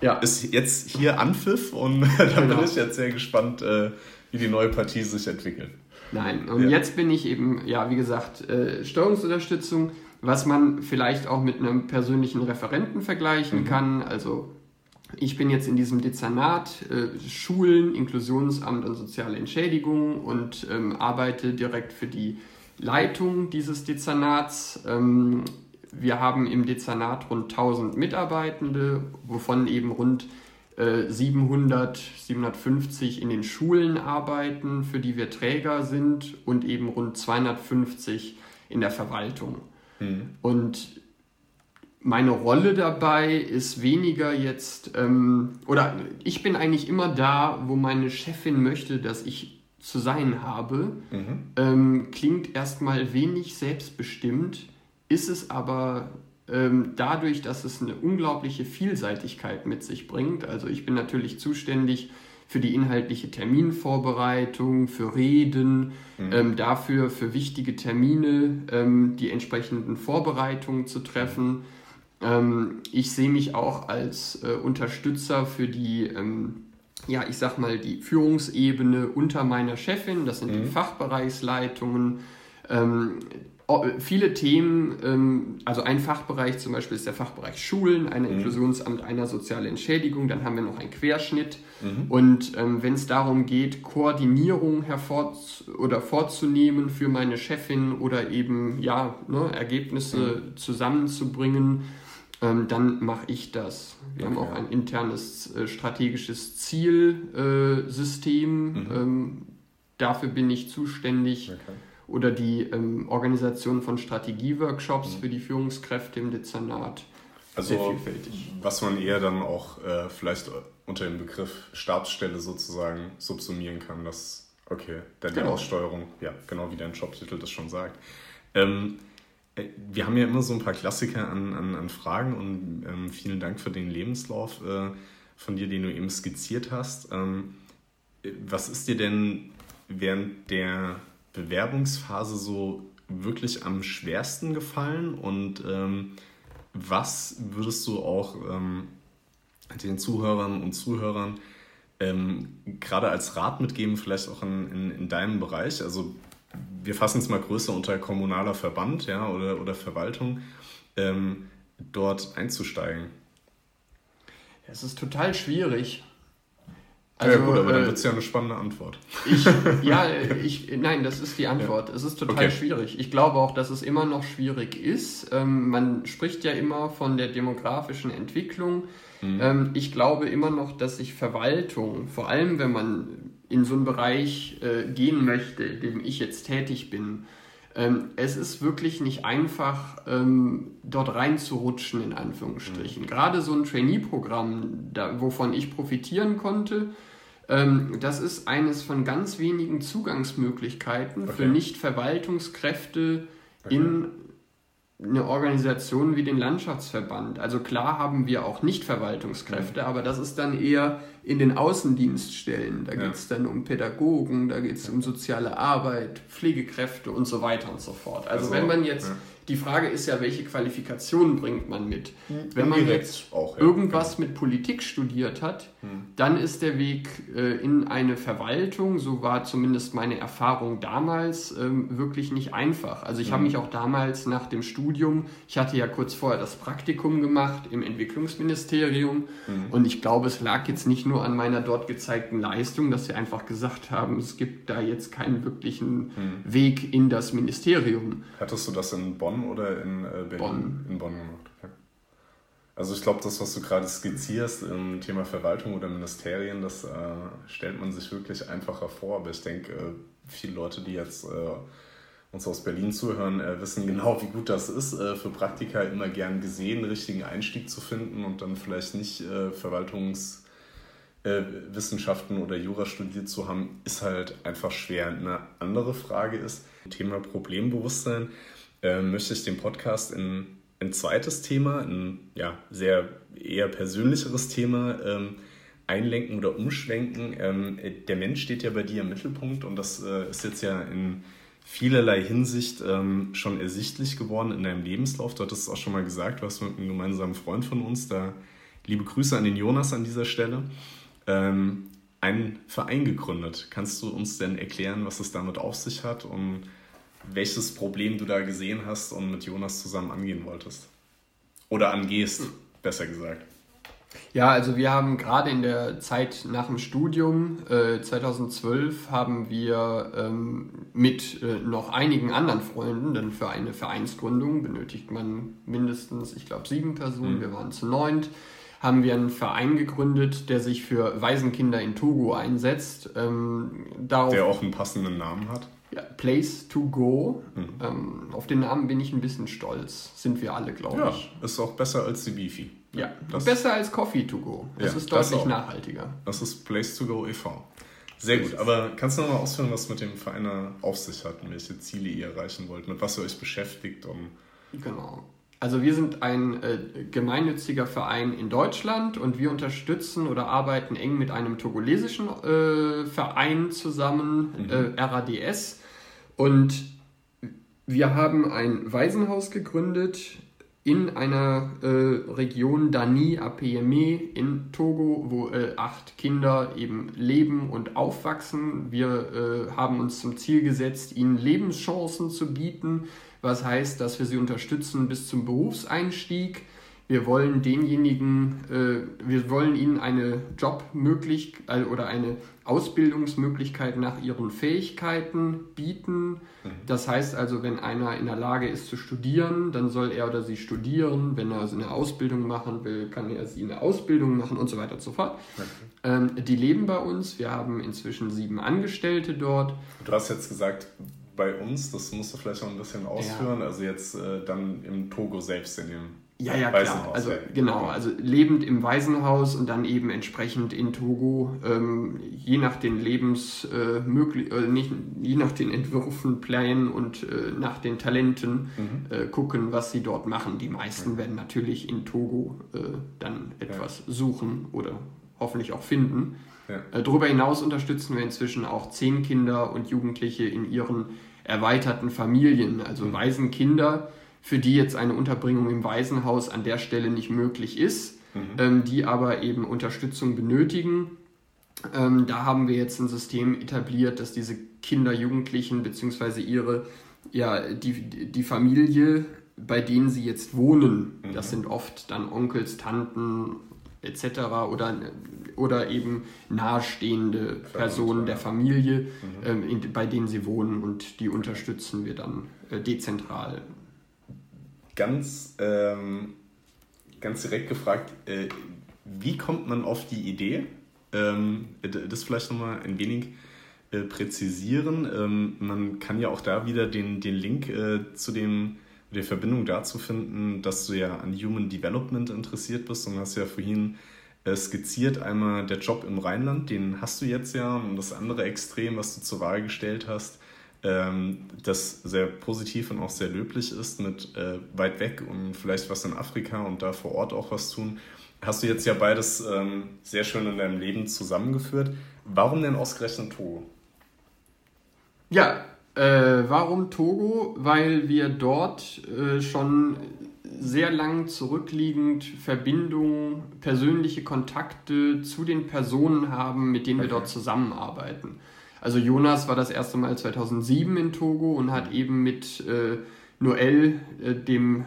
ja. ist jetzt hier Anpfiff und da genau. bin ich jetzt sehr gespannt, äh, wie die neue Partie sich entwickelt. Nein, und ja. jetzt bin ich eben, ja, wie gesagt, äh, Steuerungsunterstützung, was man vielleicht auch mit einem persönlichen Referenten vergleichen mhm. kann. Also ich bin jetzt in diesem Dezernat äh, Schulen, Inklusionsamt und soziale Entschädigung und ähm, arbeite direkt für die Leitung dieses Dezernats. Ähm, wir haben im Dezernat rund 1000 Mitarbeitende, wovon eben rund äh, 700, 750 in den Schulen arbeiten, für die wir Träger sind, und eben rund 250 in der Verwaltung. Mhm. Und meine Rolle dabei ist weniger jetzt, ähm, oder ich bin eigentlich immer da, wo meine Chefin möchte, dass ich zu sein habe. Mhm. Ähm, klingt erstmal wenig selbstbestimmt, ist es aber ähm, dadurch, dass es eine unglaubliche Vielseitigkeit mit sich bringt. Also ich bin natürlich zuständig für die inhaltliche Terminvorbereitung, für Reden, mhm. ähm, dafür für wichtige Termine ähm, die entsprechenden Vorbereitungen zu treffen. Ähm, ich sehe mich auch als äh, Unterstützer für die, ähm, ja, ich sag mal, die Führungsebene unter meiner Chefin, das sind mhm. die Fachbereichsleitungen. Ähm, viele Themen, ähm, also ein Fachbereich zum Beispiel ist der Fachbereich Schulen, ein mhm. Inklusionsamt, einer soziale Entschädigung, dann haben wir noch einen Querschnitt. Mhm. Und ähm, wenn es darum geht, Koordinierung hervor oder vorzunehmen für meine Chefin oder eben ja, ne, Ergebnisse mhm. zusammenzubringen, ähm, dann mache ich das. Wir okay. haben auch ein internes äh, strategisches Zielsystem. Mhm. dafür bin ich zuständig. Okay oder die ähm, Organisation von Strategieworkshops mhm. für die Führungskräfte im Dezernat. Also, Sehr vielfältig. was man eher dann auch äh, vielleicht unter dem Begriff Stabsstelle sozusagen subsumieren kann, dass, okay, dann die genau. Aussteuerung, ja, genau wie dein Jobtitel das schon sagt. Ähm, äh, wir haben ja immer so ein paar Klassiker an, an, an Fragen und ähm, vielen Dank für den Lebenslauf äh, von dir, den du eben skizziert hast. Ähm, äh, was ist dir denn während der Bewerbungsphase so wirklich am schwersten gefallen und ähm, was würdest du auch ähm, den Zuhörern und Zuhörern ähm, gerade als Rat mitgeben, vielleicht auch in, in, in, deinem Bereich? Also wir fassen es mal größer unter kommunaler Verband ja, oder, oder Verwaltung, ähm, dort einzusteigen. Es ist total schwierig. Also, ja gut, aber dann äh, wird es ja eine spannende Antwort. Ich, ja, ich, nein, das ist die Antwort. Ja. Es ist total okay. schwierig. Ich glaube auch, dass es immer noch schwierig ist. Ähm, man spricht ja immer von der demografischen Entwicklung. Mhm. Ähm, ich glaube immer noch, dass sich Verwaltung, vor allem wenn man in so einen Bereich äh, gehen möchte, in dem ich jetzt tätig bin, ähm, es ist wirklich nicht einfach, ähm, dort reinzurutschen, in Anführungsstrichen. Mhm. Gerade so ein Trainee-Programm, wovon ich profitieren konnte, das ist eines von ganz wenigen Zugangsmöglichkeiten okay. für Nicht-Verwaltungskräfte okay. in eine Organisation wie den Landschaftsverband. Also klar haben wir auch Nicht-Verwaltungskräfte, mhm. aber das ist dann eher in den Außendienststellen. Da ja. geht es dann um Pädagogen, da geht es um soziale Arbeit, Pflegekräfte und so weiter und so fort. Also, also wenn man jetzt ja. Die Frage ist ja, welche Qualifikationen bringt man mit? Hm. Wenn man jetzt auch, ja. irgendwas genau. mit Politik studiert hat, hm. dann ist der Weg äh, in eine Verwaltung, so war zumindest meine Erfahrung damals, ähm, wirklich nicht einfach. Also ich hm. habe mich auch damals nach dem Studium, ich hatte ja kurz vorher das Praktikum gemacht im Entwicklungsministerium hm. und ich glaube, es lag jetzt nicht nur an meiner dort gezeigten Leistung, dass sie einfach gesagt haben, es gibt da jetzt keinen wirklichen hm. Weg in das Ministerium. Hattest du das in Bonn oder in äh, Berlin? Bonn. In Bonn gemacht. Okay. Also ich glaube, das, was du gerade skizzierst im Thema Verwaltung oder Ministerien, das äh, stellt man sich wirklich einfacher vor. Aber ich denke, äh, viele Leute, die jetzt äh, uns aus Berlin zuhören, äh, wissen genau, wie gut das ist, äh, für Praktika immer gern gesehen, einen richtigen Einstieg zu finden und dann vielleicht nicht Verwaltungswissenschaften oder Jura studiert zu haben, ist halt einfach schwer. Eine andere Frage ist, Thema Problembewusstsein äh, möchte ich den Podcast in ein zweites Thema, ein ja, sehr eher persönlicheres Thema ähm, einlenken oder umschwenken. Ähm, der Mensch steht ja bei dir im Mittelpunkt und das äh, ist jetzt ja in vielerlei Hinsicht ähm, schon ersichtlich geworden in deinem Lebenslauf. Du hattest es auch schon mal gesagt, du hast mit einem gemeinsamen Freund von uns da liebe Grüße an den Jonas an dieser Stelle, ähm, einen Verein gegründet. Kannst du uns denn erklären, was es damit auf sich hat und welches Problem du da gesehen hast und mit Jonas zusammen angehen wolltest? Oder angehst, besser gesagt. Ja, also wir haben gerade in der Zeit nach dem Studium, äh, 2012, haben wir ähm, mit äh, noch einigen anderen Freunden, denn für eine Vereinsgründung benötigt man mindestens, ich glaube, sieben Personen, mhm. wir waren zu neunt, haben wir einen Verein gegründet, der sich für Waisenkinder in Togo einsetzt. Ähm, der auch einen passenden Namen hat. Ja, Place to Go. Mhm. Ähm, auf den Namen bin ich ein bisschen stolz. Sind wir alle, glaube ja, ich. Ist auch besser als die Beefy. Ja, das besser als Coffee to Go. Das ja, ist deutlich das nachhaltiger. Das ist Place to Go e.V. Sehr gut, aber kannst du noch mal ausführen, was mit dem Verein auf sich hat und welche Ziele ihr erreichen wollt, mit was ihr euch beschäftigt? Um genau. Also wir sind ein äh, gemeinnütziger Verein in Deutschland und wir unterstützen oder arbeiten eng mit einem togolesischen äh, Verein zusammen, mhm. äh, RADS. Und wir haben ein Waisenhaus gegründet in einer äh, Region Dani Apeyeme in Togo, wo äh, acht Kinder eben leben und aufwachsen. Wir äh, haben uns zum Ziel gesetzt, ihnen Lebenschancen zu bieten, was heißt, dass wir sie unterstützen bis zum Berufseinstieg wir wollen denjenigen, äh, wir wollen ihnen eine Jobmöglichkeit oder eine Ausbildungsmöglichkeit nach ihren Fähigkeiten bieten. Mhm. Das heißt also, wenn einer in der Lage ist zu studieren, dann soll er oder sie studieren. Wenn er also eine Ausbildung machen will, kann er sie eine Ausbildung machen und so weiter und so fort. Okay. Ähm, die leben bei uns. Wir haben inzwischen sieben Angestellte dort. Du hast jetzt gesagt, bei uns, das musst du vielleicht noch ein bisschen ausführen, ja. also jetzt äh, dann im Togo selbst in dem ja, ja, klar. Also genau, also lebend im Waisenhaus und dann eben entsprechend in Togo, ähm, je nach den Lebens äh, möglich, äh, nicht, je nach den Entwürfen, Plänen und äh, nach den Talenten mhm. Äh, gucken, was sie dort machen. Die meisten mhm. werden natürlich in Togo äh, dann etwas ja. suchen oder hoffentlich auch finden. Ja. Äh, darüber hinaus unterstützen wir inzwischen auch zehn Kinder und Jugendliche in ihren erweiterten Familien, also mhm. Waisenkinder für die jetzt eine Unterbringung im Waisenhaus an der Stelle nicht möglich ist, mhm. ähm, die aber eben Unterstützung benötigen. Ähm, da haben wir jetzt ein System etabliert, dass diese Kinder, Jugendlichen bzw. ihre, ja, die, die Familie, bei denen sie jetzt wohnen, mhm. das sind oft dann Onkels, Tanten etc. oder, oder eben nahestehende Personen der Familie, mhm. ähm, in, bei denen sie wohnen und die unterstützen wir dann äh, dezentral ganz, ähm, ganz direkt gefragt, äh, wie kommt man auf die Idee? Ähm, das vielleicht nochmal ein wenig äh, präzisieren. Ähm, man kann ja auch da wieder den, den Link äh, zu dem, der Verbindung dazu finden, dass du ja an Human Development interessiert bist und hast ja vorhin äh, skizziert einmal der Job im Rheinland, den hast du jetzt ja und das andere Extrem, was du zur Wahl gestellt hast, ähm, das sehr positiv und auch sehr löblich ist mit äh, weit weg und vielleicht was in Afrika und da vor Ort auch was tun. Hast du jetzt ja beides ähm, sehr schön in deinem Leben zusammengeführt. Warum denn ausgerechnet Togo? Ja, äh, warum Togo? Weil wir dort äh, schon sehr lang zurückliegend Verbindungen, persönliche Kontakte zu den Personen haben, mit denen okay. wir dort zusammenarbeiten. Also Jonas war das erste Mal 2007 in Togo und hat eben mit äh, Noel, äh, dem, äh,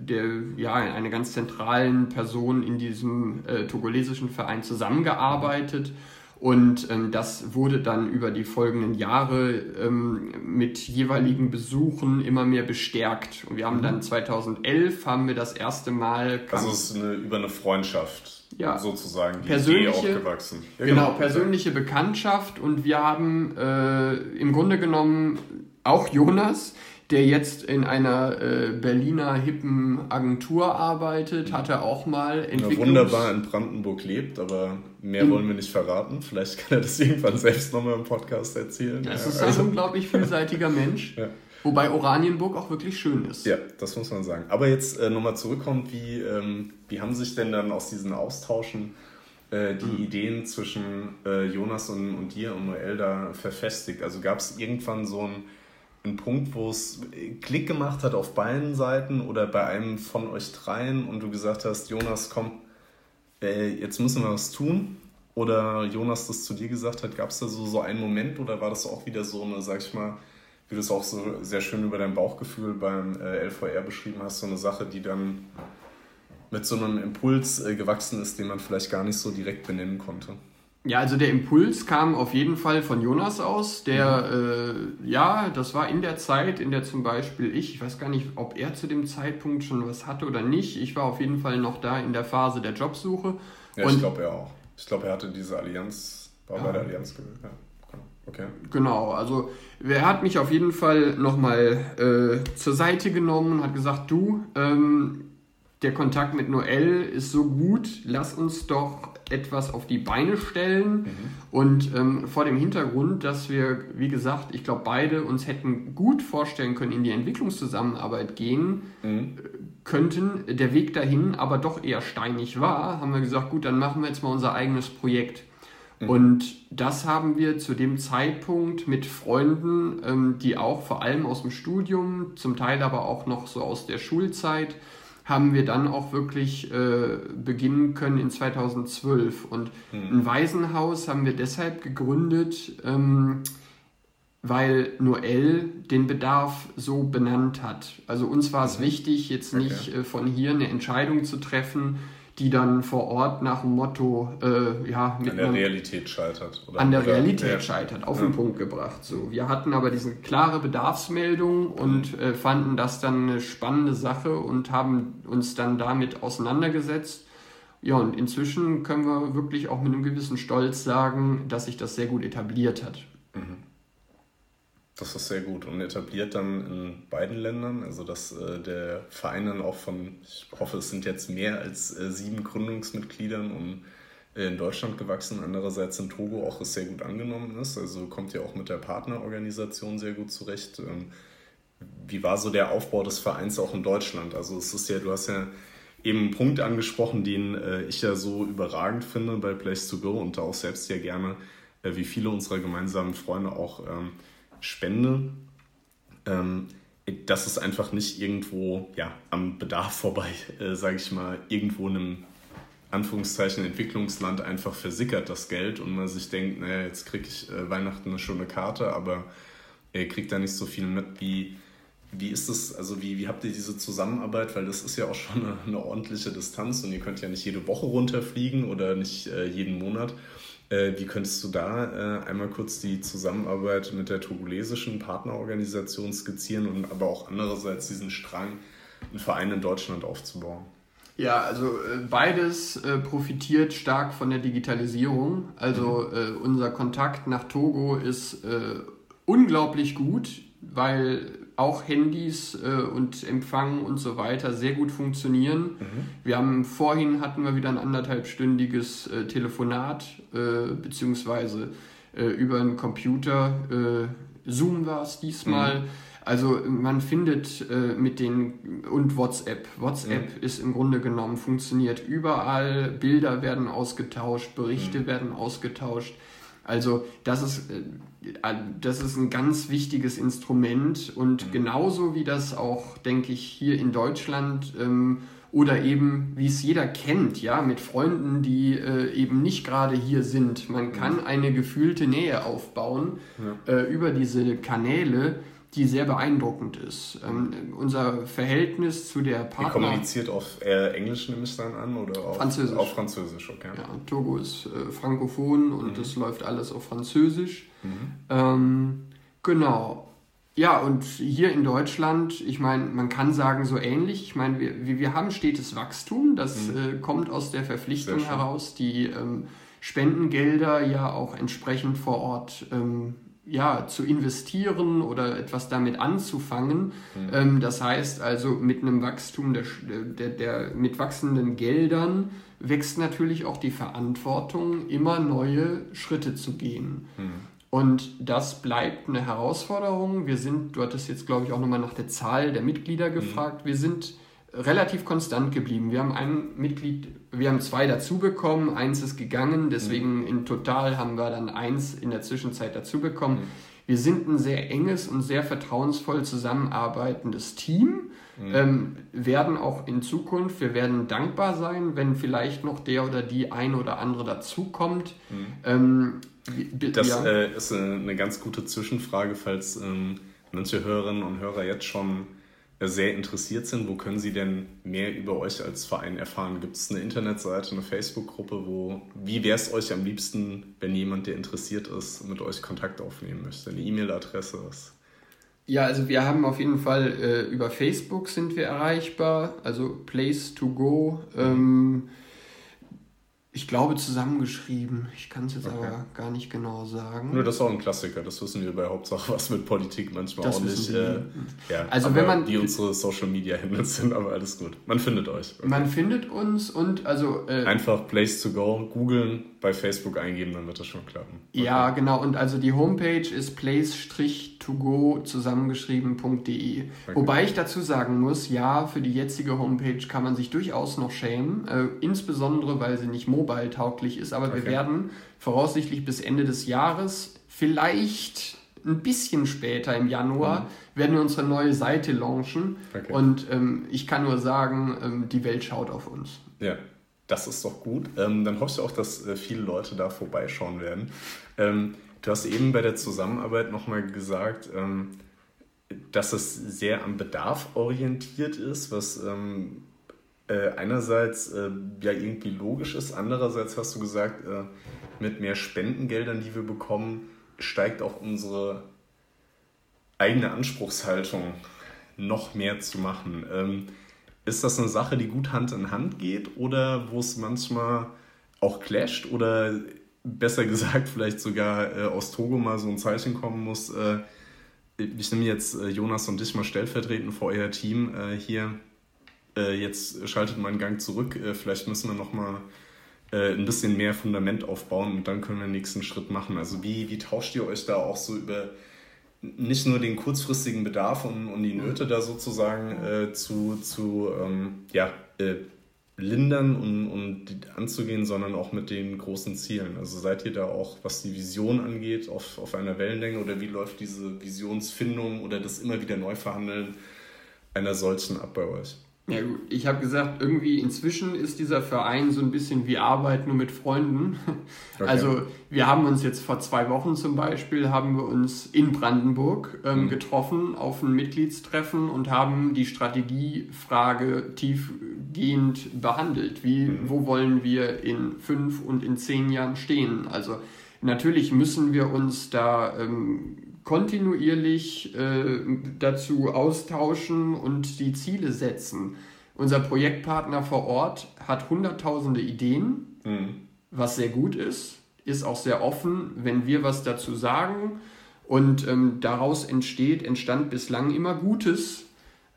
der ja eine ganz zentralen Person in diesem äh, togolesischen Verein zusammengearbeitet. Und ähm, das wurde dann über die folgenden Jahre ähm, mit jeweiligen Besuchen immer mehr bestärkt. Und wir haben dann 2011 haben wir das erste Mal. Also es ist eine, über eine Freundschaft ja, sozusagen die persönliche, Idee aufgewachsen. Ja, genau, genau, persönliche Bekanntschaft und wir haben äh, im Grunde genommen auch Jonas, der jetzt in einer äh, Berliner hippen Agentur arbeitet, hat er auch mal entwickelt. wunderbar in Brandenburg lebt, aber mehr wollen wir nicht verraten. Vielleicht kann er das irgendwann selbst nochmal im Podcast erzählen. Das ja, ist ein also. unglaublich vielseitiger Mensch. Ja. Wobei Oranienburg auch wirklich schön ist. Ja, das muss man sagen. Aber jetzt äh, nochmal zurückkommt, wie, ähm, wie haben sich denn dann aus diesen Austauschen äh, die mhm. Ideen zwischen äh, Jonas und, und dir und Noel da verfestigt? Also gab es irgendwann so einen, einen Punkt, wo es Klick gemacht hat auf beiden Seiten oder bei einem von euch dreien und du gesagt hast, Jonas, komm, äh, jetzt müssen wir was tun. Oder Jonas das zu dir gesagt hat, gab es da so, so einen Moment oder war das auch wieder so eine, sag ich mal, wie du es auch so sehr schön über dein Bauchgefühl beim äh, LVR beschrieben hast, so eine Sache, die dann mit so einem Impuls äh, gewachsen ist, den man vielleicht gar nicht so direkt benennen konnte? Ja, also der Impuls kam auf jeden Fall von Jonas aus, der, mhm. äh, ja, das war in der Zeit, in der zum Beispiel ich, ich weiß gar nicht, ob er zu dem Zeitpunkt schon was hatte oder nicht, ich war auf jeden Fall noch da in der Phase der Jobsuche. Ja, Und, ich glaube er auch. Ich glaube, er hatte diese Allianz, war ja. bei der Allianz gewählt. Ja. Okay. Genau, also er hat mich auf jeden Fall nochmal äh, zur Seite genommen und hat gesagt, du, ähm, der Kontakt mit Noel ist so gut, lass uns doch etwas auf die Beine stellen. Mhm. Und ähm, vor dem Hintergrund, dass wir, wie gesagt, ich glaube, beide uns hätten gut vorstellen können, in die Entwicklungszusammenarbeit gehen mhm. könnten, der Weg dahin aber doch eher steinig war, haben wir gesagt, gut, dann machen wir jetzt mal unser eigenes Projekt. Mhm. Und das haben wir zu dem Zeitpunkt mit Freunden, ähm, die auch vor allem aus dem Studium, zum Teil aber auch noch so aus der Schulzeit, haben wir dann auch wirklich äh, beginnen können in 2012. Und mhm. ein Waisenhaus haben wir deshalb gegründet, ähm, weil Noel den Bedarf so benannt hat. Also uns war es mhm. wichtig, jetzt nicht okay. äh, von hier eine Entscheidung zu treffen, die dann vor Ort nach dem Motto äh, ja, mit an der Realität scheitert. Oder? An der oder, Realität ja. scheitert, auf ja. den Punkt gebracht. So, wir hatten aber diese klare Bedarfsmeldung und mhm. äh, fanden das dann eine spannende Sache und haben uns dann damit auseinandergesetzt. Ja, und inzwischen können wir wirklich auch mit einem gewissen Stolz sagen, dass sich das sehr gut etabliert hat. Mhm. Das ist sehr gut und etabliert dann in beiden Ländern, also dass äh, der Verein dann auch von, ich hoffe, es sind jetzt mehr als äh, sieben Gründungsmitgliedern und äh, in Deutschland gewachsen, andererseits in Togo auch sehr gut angenommen ist, also kommt ja auch mit der Partnerorganisation sehr gut zurecht. Ähm, wie war so der Aufbau des Vereins auch in Deutschland? Also es ist ja, du hast ja eben einen Punkt angesprochen, den äh, ich ja so überragend finde bei Place to Go und da auch selbst ja gerne, äh, wie viele unserer gemeinsamen Freunde auch ähm, spende, ähm, dass es einfach nicht irgendwo ja, am Bedarf vorbei, äh, sage ich mal, irgendwo in einem Anführungszeichen Entwicklungsland einfach versickert das Geld und man sich denkt, naja, jetzt kriege ich äh, Weihnachten eine schöne Karte, aber äh, kriegt da nicht so viel mit wie. Wie ist es, also wie, wie habt ihr diese Zusammenarbeit? Weil das ist ja auch schon eine, eine ordentliche Distanz und ihr könnt ja nicht jede Woche runterfliegen oder nicht äh, jeden Monat. Äh, wie könntest du da äh, einmal kurz die Zusammenarbeit mit der togolesischen Partnerorganisation skizzieren und aber auch andererseits diesen Strang, einen Verein in Deutschland aufzubauen? Ja, also äh, beides profitiert stark von der Digitalisierung. Also mhm. unser Kontakt nach Togo ist unglaublich gut, weil auch Handys äh, und Empfang und so weiter sehr gut funktionieren. Mhm. Wir haben vorhin hatten wir wieder ein anderthalbstündiges äh, Telefonat, äh, beziehungsweise äh, über einen Computer, äh, Zoom war es diesmal. Mhm. Also man findet äh, mit den und WhatsApp. WhatsApp mhm. ist im Grunde genommen funktioniert überall. Bilder werden ausgetauscht, Berichte mhm. werden ausgetauscht. Also das ist, äh, das ist ein ganz wichtiges Instrument und mhm. genauso wie das auch, denke ich, hier in Deutschland ähm, oder eben, wie es jeder kennt, ja, mit Freunden, die äh, eben nicht gerade hier sind. Man kann mhm. eine gefühlte Nähe aufbauen ja. äh, über diese Kanäle die sehr beeindruckend ist. Ähm, unser Verhältnis zu der Partner... Ihr kommuniziert auf äh, Englisch, nehme ich dann an? Oder auf Französisch. Auf Französisch, okay. Ja, Togo ist äh, frankophon und es mhm. läuft alles auf Französisch. Mhm. Ähm, genau. Ja, und hier in Deutschland, ich meine, man kann sagen, so ähnlich. Ich meine, wir, wir haben stetes Wachstum. Das mhm. äh, kommt aus der Verpflichtung heraus, die ähm, Spendengelder ja auch entsprechend vor Ort ähm, ja, zu investieren oder etwas damit anzufangen. Mhm. Ähm, das heißt also, mit einem Wachstum der, der, der, mit wachsenden Geldern wächst natürlich auch die Verantwortung, immer neue Schritte zu gehen. Mhm. Und das bleibt eine Herausforderung. Wir sind, du hattest jetzt, glaube ich, auch nochmal nach der Zahl der Mitglieder mhm. gefragt. Mhm. Wir sind relativ konstant geblieben. Wir haben ein Mitglied, wir haben zwei dazu bekommen, eins ist gegangen, deswegen mhm. in total haben wir dann eins in der Zwischenzeit dazu bekommen. Mhm. wir sind ein sehr enges und sehr vertrauensvoll zusammenarbeitendes Team. Mhm. Ähm, werden auch in Zukunft, wir werden dankbar sein, wenn vielleicht noch der oder die ein oder andere dazukommt. Mhm. Ähm, das ja. äh, ist eine ganz gute Zwischenfrage, falls ähm, manche Hörerinnen und Hörer jetzt schon sehr interessiert sind. Wo können sie denn mehr über euch als Verein erfahren? Gibt es eine Internetseite, eine Facebook-Gruppe? Wo, wie wäre es euch am liebsten, wenn jemand, der interessiert ist, mit euch Kontakt aufnehmen möchte? Eine E-Mail-Adresse? Ja, also wir haben auf jeden Fall äh, über Facebook sind wir erreichbar, also Place to Go. Ähm, ich glaube zusammengeschrieben. Ich kann es jetzt okay. aber gar nicht genau sagen. Nur das ist auch ein Klassiker. Das wissen wir bei Hauptsache was mit Politik manchmal das auch nicht. Äh, ja, also wenn man die unsere Social Media Handles sind, aber alles gut. Man findet euch. Okay. Man findet uns und also äh, einfach Place to Go googeln, bei Facebook eingeben, dann wird das schon klappen. Okay. Ja, genau. Und also die Homepage ist place-to-go zusammengeschrieben.de. Wobei ich dazu sagen muss, ja, für die jetzige Homepage kann man sich durchaus noch schämen, äh, insbesondere weil sie nicht mobile mobile-tauglich ist, aber okay. wir werden voraussichtlich bis Ende des Jahres, vielleicht ein bisschen später im Januar, mhm. werden wir unsere neue Seite launchen. Okay. Und ähm, ich kann nur sagen, ähm, die Welt schaut auf uns. Ja, das ist doch gut. Ähm, dann hoffst du auch, dass äh, viele Leute da vorbeischauen werden. Ähm, du hast eben bei der Zusammenarbeit nochmal gesagt, ähm, dass es sehr am Bedarf orientiert ist, was ähm, äh, einerseits äh, ja irgendwie logisch ist, andererseits hast du gesagt, äh, mit mehr Spendengeldern, die wir bekommen, steigt auch unsere eigene Anspruchshaltung noch mehr zu machen. Ist das eine Sache, die gut Hand in Hand geht oder wo es manchmal auch clasht oder besser gesagt vielleicht sogar äh, aus Togo mal so ein Zeichen kommen muss? Äh, ich nehme jetzt äh, Jonas und dich mal stellvertretend vor euer Team hier äh, jetzt schaltet mein Gang zurück, äh, vielleicht müssen wir nochmal äh, ein bisschen mehr Fundament aufbauen und dann können wir den nächsten Schritt machen. Also wie, wie tauscht ihr euch da auch so über nicht nur den kurzfristigen Bedarf und, und die Nöte da sozusagen äh, zu, zu ähm, ja, äh, lindern und, und anzugehen, sondern auch mit den großen Zielen. Also seid ihr da auch, was die Vision angeht, auf, auf einer Wellenlänge oder wie läuft diese Visionsfindung oder das immer wieder Neuverhandeln einer solchen ab bei euch? Ja, gut. Ich habe gesagt, irgendwie inzwischen ist dieser Verein so ein bisschen wie Arbeit nur mit Freunden. Okay. Also wir haben uns jetzt vor zwei Wochen zum Beispiel, haben wir uns in Brandenburg ähm, mhm. getroffen auf ein Mitgliedstreffen und haben die Strategiefrage tiefgehend behandelt. Wie, mhm. wo wollen wir in fünf und in zehn Jahren stehen? Also natürlich müssen wir uns da ähm, kontinuierlich äh, dazu austauschen und die Ziele setzen. Unser Projektpartner vor Ort hat hunderttausende Ideen, mhm. was sehr gut ist, ist auch sehr offen, wenn wir was dazu sagen. Und ähm, daraus entsteht, entstand bislang immer Gutes.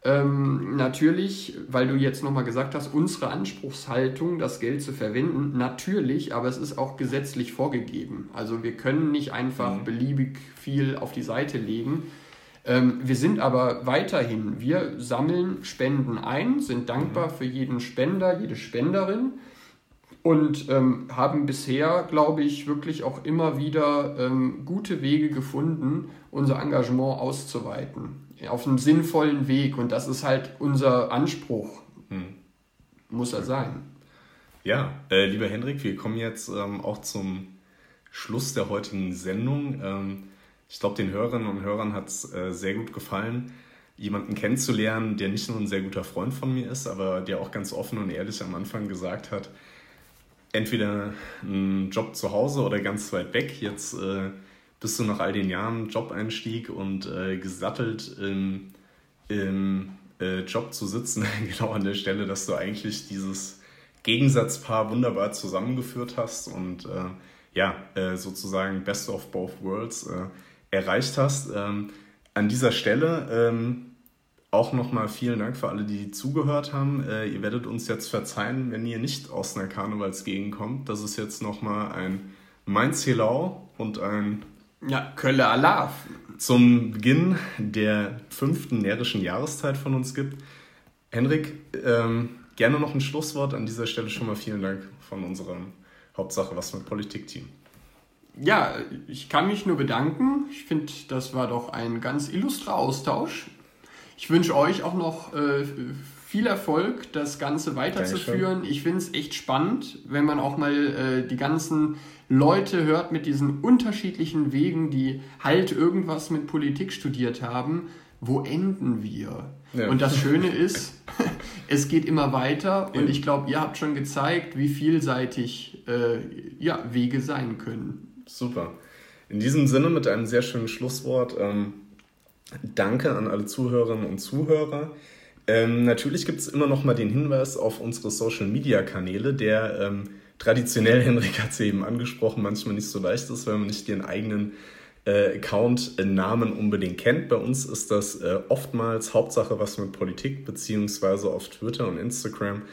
Ähm, natürlich, weil du jetzt nochmal gesagt hast, unsere Anspruchshaltung, das Geld zu verwenden, natürlich, aber es ist auch gesetzlich vorgegeben. Also wir können nicht einfach mhm. beliebig viel auf die Seite legen. Ähm, wir sind aber weiterhin, wir sammeln Spenden ein, sind dankbar mhm. für jeden Spender, jede Spenderin und ähm, haben bisher, glaube ich, wirklich auch immer wieder ähm, gute Wege gefunden, unser Engagement auszuweiten auf einem sinnvollen Weg und das ist halt unser Anspruch. Hm. Muss er sein. Ja, äh, lieber Hendrik, wir kommen jetzt ähm, auch zum Schluss der heutigen Sendung. Ähm, ich glaube, den Hörerinnen und Hörern hat es äh, sehr gut gefallen, jemanden kennenzulernen, der nicht nur ein sehr guter Freund von mir ist, aber der auch ganz offen und ehrlich am Anfang gesagt hat, entweder einen Job zu Hause oder ganz weit weg. Jetzt äh, bist du nach all den Jahren Job-Einstieg und äh, gesattelt im, im äh, Job zu sitzen, genau an der Stelle, dass du eigentlich dieses Gegensatzpaar wunderbar zusammengeführt hast und äh, ja, äh, sozusagen Best of Both Worlds äh, erreicht hast. Ähm, an dieser Stelle ähm, auch nochmal vielen Dank für alle, die zugehört haben. Äh, ihr werdet uns jetzt verzeihen, wenn ihr nicht aus einer Karnevalsgegend kommt. Das ist jetzt nochmal ein Mainz-Helau und ein ja, Kölle Alaf. Zum Beginn der fünften närrischen Jahreszeit von uns gibt. Henrik, ähm, gerne noch ein Schlusswort. An dieser Stelle schon mal vielen Dank von unserem Hauptsache was mit Politik-Team. ja, ich kann mich nur bedanken. Ich finde, das war doch ein ganz illustrer Austausch. Ich wünsche euch auch noch äh, viel Erfolg, das Ganze weiterzuführen. Ich finde es echt spannend, wenn man auch mal äh, die ganzen Leute hört mit diesen unterschiedlichen Wegen, die halt irgendwas mit Politik studiert haben. Wo enden wir? Ja. Und das Schöne ist, es geht immer weiter und ich glaube, ihr habt schon gezeigt, wie vielseitig äh, ja, Wege sein können. Super. In diesem Sinne mit einem sehr schönen Schlusswort. Ähm, danke an alle Zuhörerinnen und Zuhörer. Ähm, natürlich gibt es immer noch mal den Hinweis auf unsere Social Media Kanäle, der ähm, traditionell, Henrik hat es eben angesprochen, manchmal nicht so leicht ist, weil man nicht den eigenen äh, Account-Namen unbedingt kennt. Bei uns ist das äh, oftmals Hauptsache was mit Politik, beziehungsweise auf Twitter und Instagram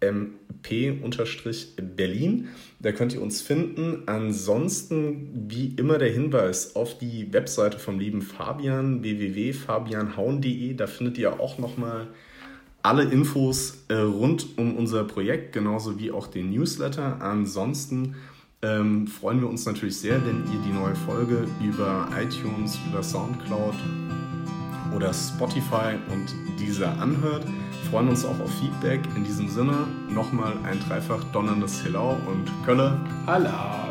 hwmp-berlin. Da könnt ihr uns finden. Ansonsten, wie immer, der Hinweis auf die Webseite vom lieben Fabian, www.fabianhauen.de. Da findet ihr auch nochmal alle Infos äh, rund um unser Projekt, genauso wie auch den Newsletter. Ansonsten ähm, freuen wir uns natürlich sehr, wenn ihr die neue Folge über iTunes, über Soundcloud oder Spotify und diese anhört. Wir freuen uns auch auf Feedback. In diesem Sinne nochmal ein dreifach donnerndes Hello und Kölle. Hallo!